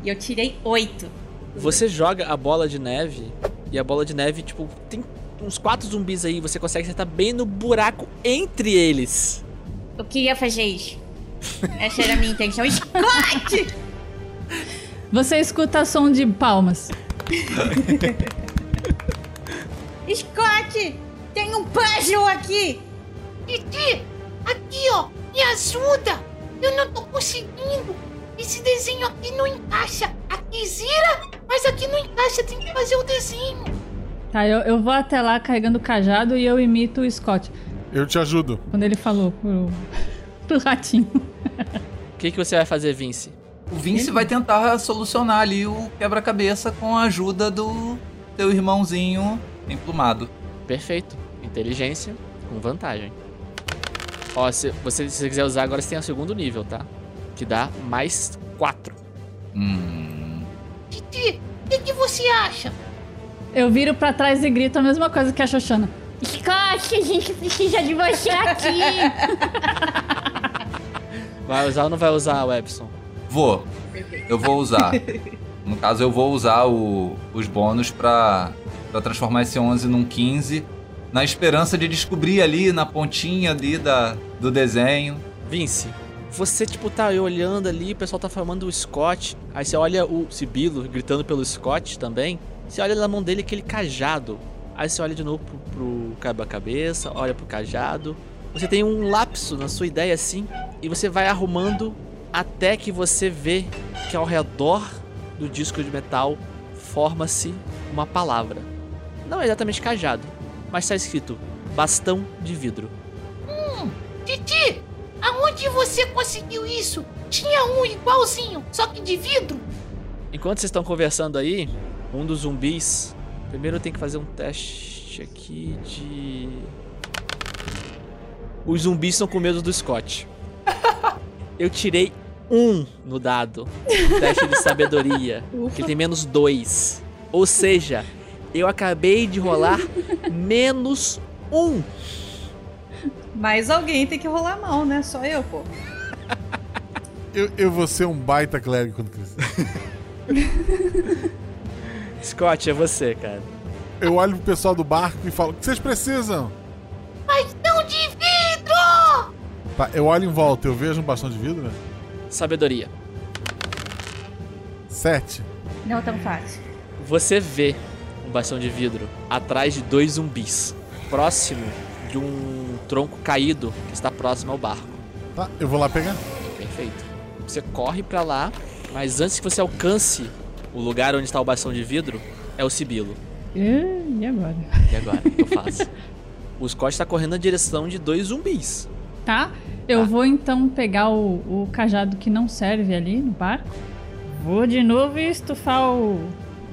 E eu tirei oito. Você joga a bola de neve E a bola de neve, tipo, tem uns quatro zumbis aí. Você consegue acertar bem no buraco entre eles. Eu queria fazer isso. Essa era a minha intenção. Scott! Você escuta som de palmas. Scott! Tem um puzzle aqui! Titi, aqui ó, me ajuda! Eu não tô conseguindo! Esse desenho aqui não encaixa! Aqui zira, mas aqui não encaixa, tem que fazer o desenho! Tá, eu, eu vou até lá carregando o cajado e eu imito o Scott. Eu te ajudo. Quando ele falou pro, pro ratinho. O que, que você vai fazer, Vince? O Vince vai tentar solucionar ali o quebra-cabeça com a ajuda do teu irmãozinho emplumado. Perfeito. Inteligência com vantagem. Ó, se você, se você quiser usar agora, você tem o segundo nível, tá? Que dá mais 4. Hum. Titi, o que, que você acha? Eu viro pra trás e grito a mesma coisa que a Xoxana. Scott, a gente precisa de você aqui! Vai usar ou não vai usar, Webson? Vou. Eu vou usar. No caso, eu vou usar o- os bônus pra, pra transformar esse 11 num 15, na esperança de descobrir ali na pontinha ali da, do desenho. Vince, você, tipo, tá olhando ali, o pessoal tá formando o Scott. Aí você olha o Sibilo gritando pelo Scott também. Você olha na mão dele aquele cajado. Aí você olha de novo pro, pro quebra-cabeça, olha pro cajado. Você tem um lapso na sua ideia assim, e você vai arrumando até que você vê que ao redor do disco de metal forma-se uma palavra. Não é exatamente cajado, mas está escrito bastão de vidro. Hum, Titi, aonde você conseguiu isso? Tinha um igualzinho, só que de vidro. Enquanto vocês estão conversando aí, um dos zumbis. Primeiro eu tenho que fazer um teste aqui de. Os zumbis estão com medo do Scott. Eu tirei um no dado. Teste de sabedoria. Que tem menos dois. Ou seja, eu acabei de rolar menos um. Mas alguém tem que rolar mal, né? Só eu, pô. Eu, eu vou ser um baita clérigo quando crescer. Scott, é você, cara. Eu olho pro pessoal do barco e falo: O que vocês precisam? Bastão de vidro! Tá, eu olho em volta, eu vejo um bastão de vidro, né? Sabedoria. Sete. Não tão fácil. Você vê um bastão de vidro atrás de dois zumbis, próximo de um tronco caído que está próximo ao barco. Tá, eu vou lá pegar. Perfeito. Você corre pra lá, mas antes que você alcance o lugar onde está o bastão de vidro, é o Sibilo. E agora? E agora? O que eu faço? O Scott está correndo na direção de dois zumbis. Tá? Eu vou então pegar o, o cajado que não serve ali no barco. Vou de novo estufar o,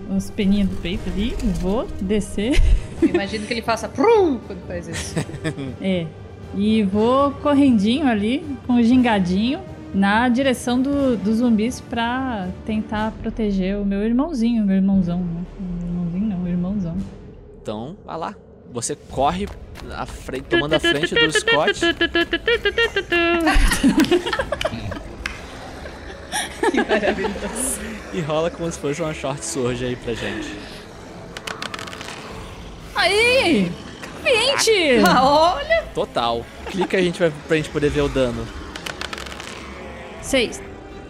os peninhos do peito ali. Vou descer. Imagino que ele faça prum quando faz isso. É. E vou correndinho ali, com o gingadinho, na direção do, dos zumbis pra tentar proteger o meu irmãozinho, meu irmãozão, né? Meu irmãozinho não, irmãozão. Então, vai lá. Você corre à frente, tomando a frente do Scott. que maravilhoso. E rola como se fosse uma short sword aí pra gente. Aí! 20! Ah, olha! Total. Clica a gente vai, pra gente poder ver o dano. 6.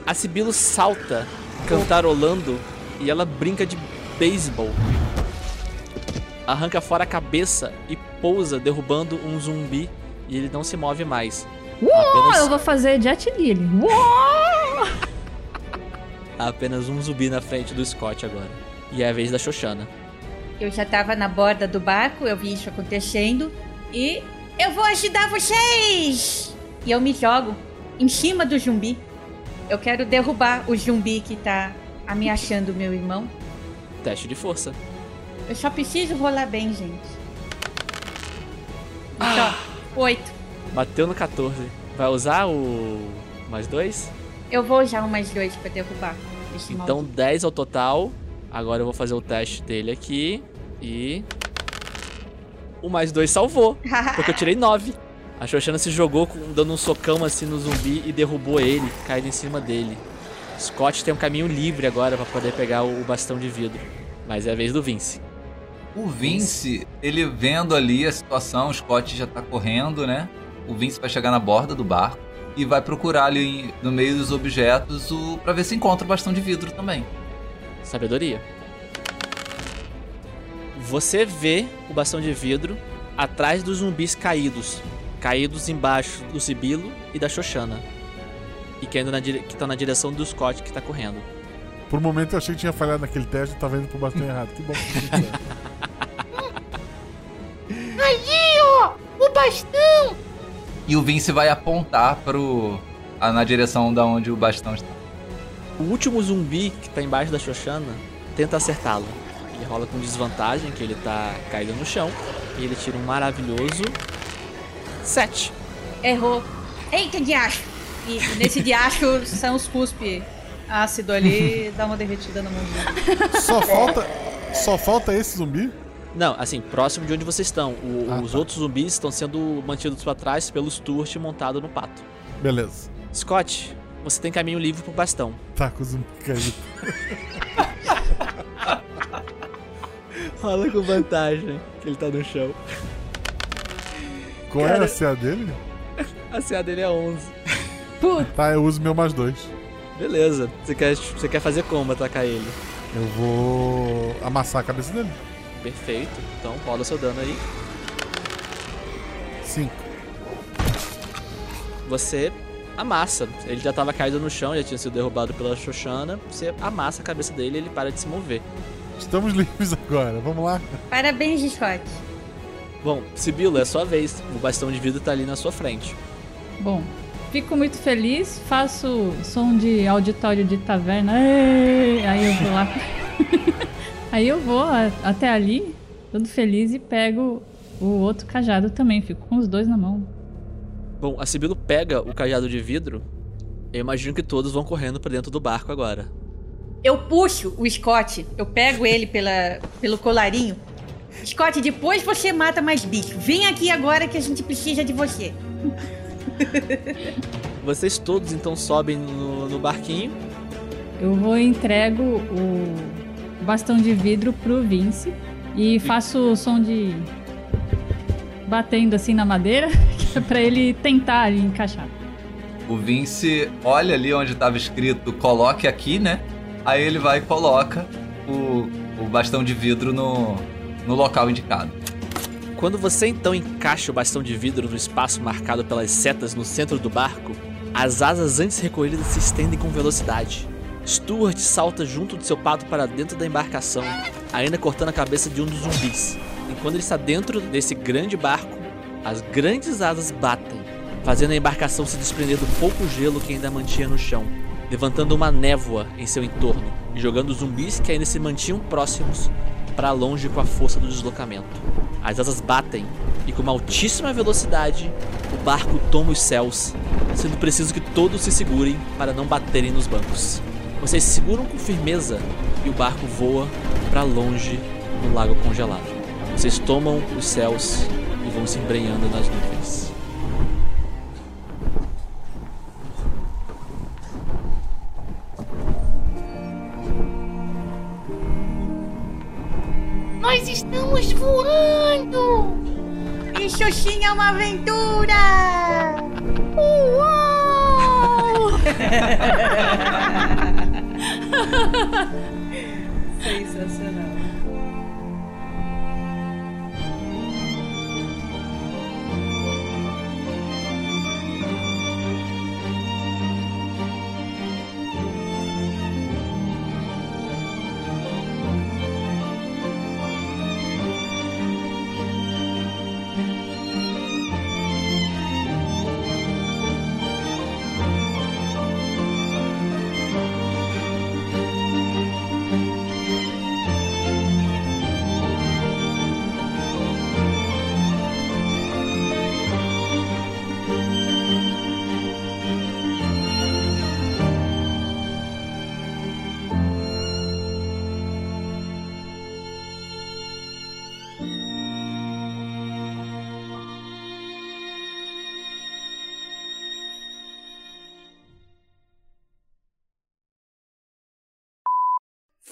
A Sibilo salta, cantarolando, e ela brinca de beisebol. Arranca fora a cabeça e pousa, derrubando um zumbi, e ele não se move mais. Uou, Apenas- eu vou fazer Jet Li ali. Uou! Há apenas um zumbi na frente do Scott agora. E é a vez da Xoxana. Eu já tava na borda do barco, eu vi isso acontecendo. E eu vou ajudar vocês! E eu me jogo em cima do zumbi. Eu quero derrubar o zumbi que tá ameaçando o meu irmão. Teste de força. Eu só preciso rolar bem, gente. Só. Oito. Bateu no 14. Vai usar o mais dois? Eu vou usar um mais dois pra derrubar esse Então maldito. 10 ao total. Agora eu vou fazer o teste dele aqui. E. O mais dois salvou. Porque eu tirei 9. A Xoxana se jogou dando um socão assim no zumbi e derrubou ele, caindo em cima dele. Scott tem um caminho livre agora pra poder pegar o, o bastão de vidro. Mas é a vez do Vince. O Vince, ele vendo ali a situação, o Scott já tá correndo, né? O Vince vai chegar na borda do barco e vai procurar ali no meio dos objetos o para ver se encontra o bastão de vidro também. Sabedoria. Você vê o bastão de vidro atrás dos zumbis caídos. Caídos embaixo do Sibilo e da Xoxana. E que ainda estão na direção do Scott que tá correndo. Por um momento eu achei que tinha falhado naquele teste e tava indo pro bastão errado. Que bom que. Ali, ó! O bastão! E o Vince vai apontar pro a- na direção da onde o bastão está. O último zumbi que tá embaixo da Xoxana tenta acertá-lo. Ele rola com desvantagem, que ele tá caído no chão. E ele tira um maravilhoso 7. Errou. Eita, diacho! E nesse diacho são os cuspe ácido ali dá uma derretida na mãozinha. Só falta, só falta esse zumbi? Não, assim, próximo de onde vocês estão. O- Ah, os tá. outros zumbis estão sendo mantidos pra trás pelo Sturt montado no pato. Beleza. Scott, você tem caminho livre pro bastão. Tá com o zumbi caído. Rola com vantagem, que ele tá no chão. Qual Cara- é a CA dele? A CA dele é 11. Tá, eu uso meu mais dois. Beleza. Você quer, você quer fazer como atacar ele? Eu vou amassar a cabeça dele. Perfeito. Então rola seu dano aí. Cinco. Você amassa. Ele já tava caído no chão, já tinha sido derrubado pela Xoxana. Você amassa a cabeça dele e ele para de se mover. Estamos livres agora, vamos lá. Parabéns, Scott. Bom, Sibilo, é sua vez. O bastão de vidro tá ali na sua frente. Bom, fico muito feliz, faço som de auditório de taverna. Aí eu vou lá. Aí eu vou até ali, todo feliz, e pego o outro cajado também. Fico com os dois na mão. Bom, a Sibilo pega o cajado de vidro. Eu imagino que todos vão correndo pra dentro do barco agora. Eu puxo o Scott, eu pego ele pela, pelo colarinho. Scott, depois você mata mais bicho. Vem aqui agora que a gente precisa de você. Vocês todos então sobem no, no barquinho. Eu vou e entrego o bastão de vidro pro Vince e faço o som de batendo assim na madeira pra ele tentar ali encaixar. O Vince olha ali onde estava escrito coloque aqui, né? Aí ele vai e coloca o, o bastão de vidro no, no local indicado. Quando você então encaixa o bastão de vidro no espaço marcado pelas setas no centro do barco, as asas antes recolhidas se estendem com velocidade. Stuart salta junto de seu pato para dentro da embarcação, ainda cortando a cabeça de um dos zumbis. E quando ele está dentro desse grande barco, as grandes asas batem, fazendo a embarcação se desprender do pouco gelo que ainda mantinha no chão, levantando uma névoa em seu entorno e jogando zumbis que ainda se mantinham próximos para longe com a força do deslocamento. As asas batem e com uma altíssima velocidade, o barco toma os céus, sendo preciso que todos se segurem para não baterem nos bancos. Vocês se seguram com firmeza e o barco voa para longe no lago congelado. Vocês tomam os céus vão se embrenhando nas nuvens. Nós estamos voando! Isso sim é uma aventura! Uau! Sensacional.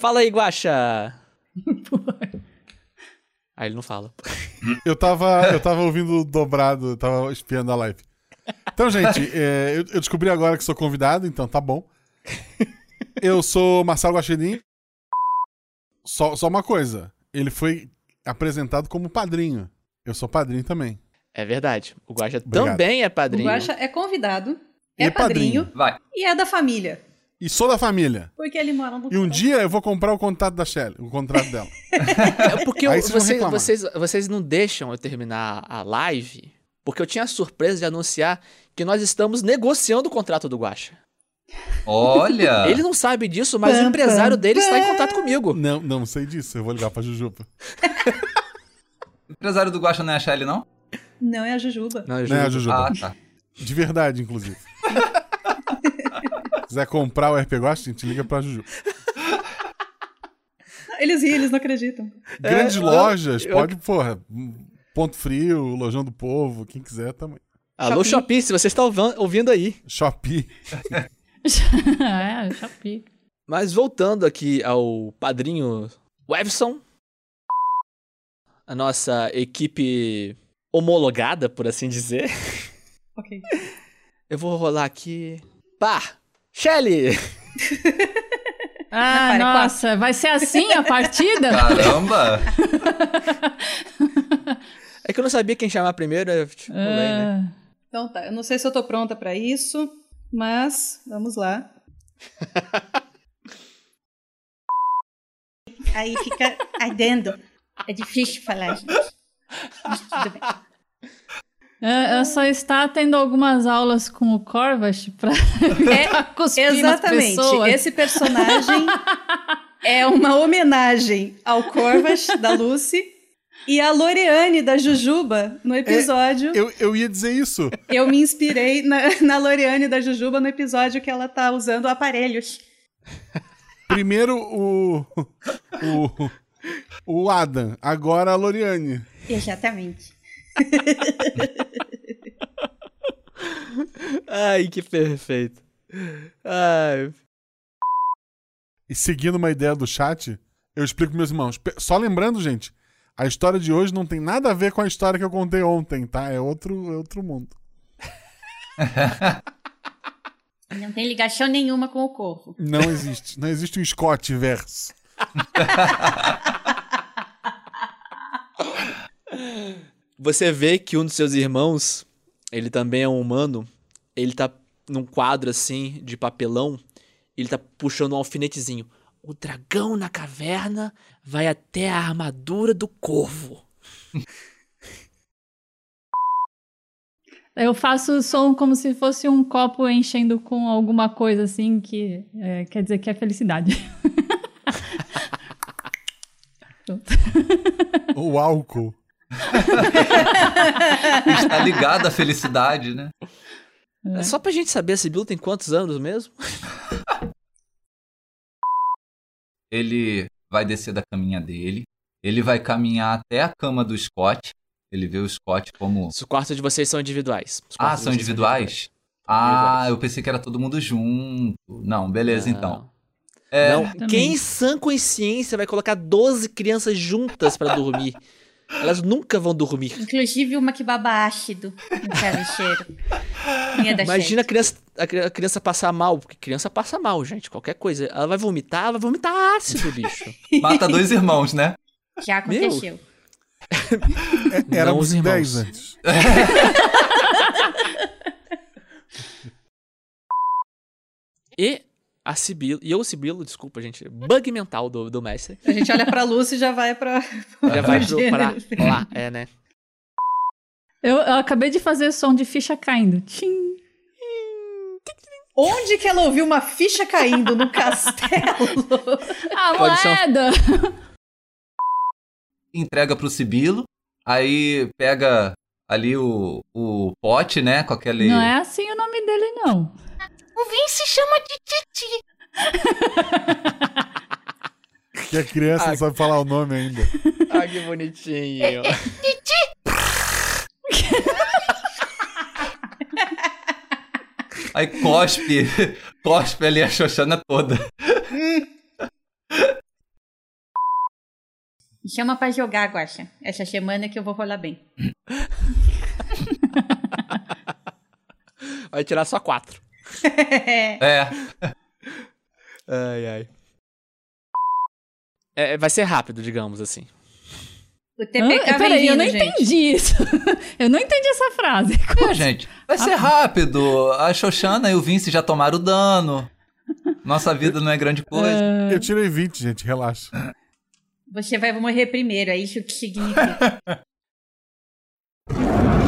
Fala aí, Guaxa! Aí ele não fala. Eu tava, eu tava ouvindo dobrado, eu tava espiando a live. Então, gente, é, eu, eu descobri agora que sou convidado, então tá bom. Eu sou Marcelo Guaxinim. Só, só uma coisa. Ele foi apresentado como padrinho. Eu sou padrinho também. É verdade. O Guaxa Obrigado. também é O padrinho. Guaxa é convidado, E é padrinho, Vai. e é da família. E sou da família. Porque ele mora no E um dia eu vou comprar o contrato da Shelly, o contrato dela. É porque eu- vocês vão vocês, vocês, vocês não deixam eu terminar a live, porque eu tinha a surpresa de anunciar que nós estamos negociando o contrato do Guaxa. Olha! Ele não sabe disso, mas o empresário dele está em contato comigo. Não, não sei disso. Eu vou ligar pra Jujuba. O empresário do Guaxa não é a Shelly, não? Não é a Jujuba. Não, eu Não é a. Jujuba. Ah, tá. De verdade, inclusive. Se quiser comprar o RP Guacha, a gente liga pra Jujuba. Eles riem, eles não acreditam. Grandes É, lojas, eu- pode, porra. Ponto Frio, Lojão do Povo, quem quiser também. Alô, Shopee, se você está ouvindo aí. Shopee. é, Shopee. Mas voltando aqui ao padrinho Webson, a nossa equipe homologada, por assim dizer. Ok. Eu vou rolar aqui. Pá! Shelly! Ah, Para, nossa, vai ser assim a partida? Caramba! É que eu não sabia quem chamar primeiro, eu tipo, rolei, né? Ah, Então tá, eu não sei se eu tô pronta pra isso, mas vamos lá. Aí fica ardendo. É difícil falar, gente. Mas tudo bem. É, eu só está tendo algumas aulas com o Corvash pra É, cuspir nas exatamente. Esse personagem é uma homenagem ao Corvas, da Lucy, e a Loreane, da Jujuba, no episódio. Eu, eu ia dizer isso. Eu me inspirei na, na Loreane da Jujuba no episódio que ela tá usando aparelhos. Primeiro o. O. O Adam, agora a Loriane. Exatamente. Ai, que perfeito. Ai. E seguindo uma ideia do chat, eu explico pros meus irmãos. Só lembrando, gente, a história de hoje não tem nada a ver com a história que eu contei ontem, tá? É outro, é outro mundo. Não tem ligação nenhuma com o corvo. Não existe. Não existe um Scott verso. Você vê que um dos seus irmãos, ele também é um humano, ele tá num quadro assim de papelão, ele tá puxando um alfinetezinho. O dragão na caverna vai até a armadura do corvo. Eu faço o som como se fosse um copo enchendo com alguma coisa assim que é, quer dizer que é felicidade. O álcool. Está ligado à felicidade, né? É. Só pra gente saber, a Sibila tem quantos anos mesmo? Ele vai descer da caminha dele. Ele vai caminhar até a cama do Scott. Ele vê o Scott como. Os quartos de vocês são individuais. Ah, quartos de são vocês individuais? Ah, eu pensei que era todo mundo junto. Não, beleza Não. então. É, Não, quem em sã consciência vai colocar 12 crianças juntas pra dormir? Elas nunca vão dormir. Inclusive uma que baba ácido no travesseiro. Imagina a criança, a cri- a criança passar mal, porque criança passa mal, gente. Qualquer coisa. Ela vai vomitar, ela vai vomitar ácido, bicho. mata dois irmãos, né? Já aconteceu. É, éramos irmãos. 10 antes. E a Sibila, e eu, o Sibilo, desculpa, gente, bug mental do, do mestre. A gente olha pra Lucy e já vai pra. Já vai pro, pra lá, é, né? Eu, eu acabei de fazer som de ficha caindo. Tchim. Onde que ela ouviu uma ficha caindo no castelo? A um- moeda! Entrega pro Sibilo. Aí pega ali o, o pote, né? Com aquele. Não é assim o nome dele, não. O Vin se chama de Titi. Que a criança não sabe falar o nome ainda. Ah, que bonitinho. Aí cospe. cospe ali a Xoxana toda. Chama pra jogar, Guaxa. Essa semana que eu vou rolar bem. Vai tirar só quatro. É. Ai, ai. É, vai ser rápido, digamos assim. O? TPK vem Peraí, eu vindo, não gente. entendi isso. eu não entendi essa frase. É, gente. Vai ser rápido. A Xoxana e o Vince já tomaram dano. Nossa vida não é grande coisa. É. Eu tirei 20, gente, relaxa. Você vai morrer primeiro, é isso que significa.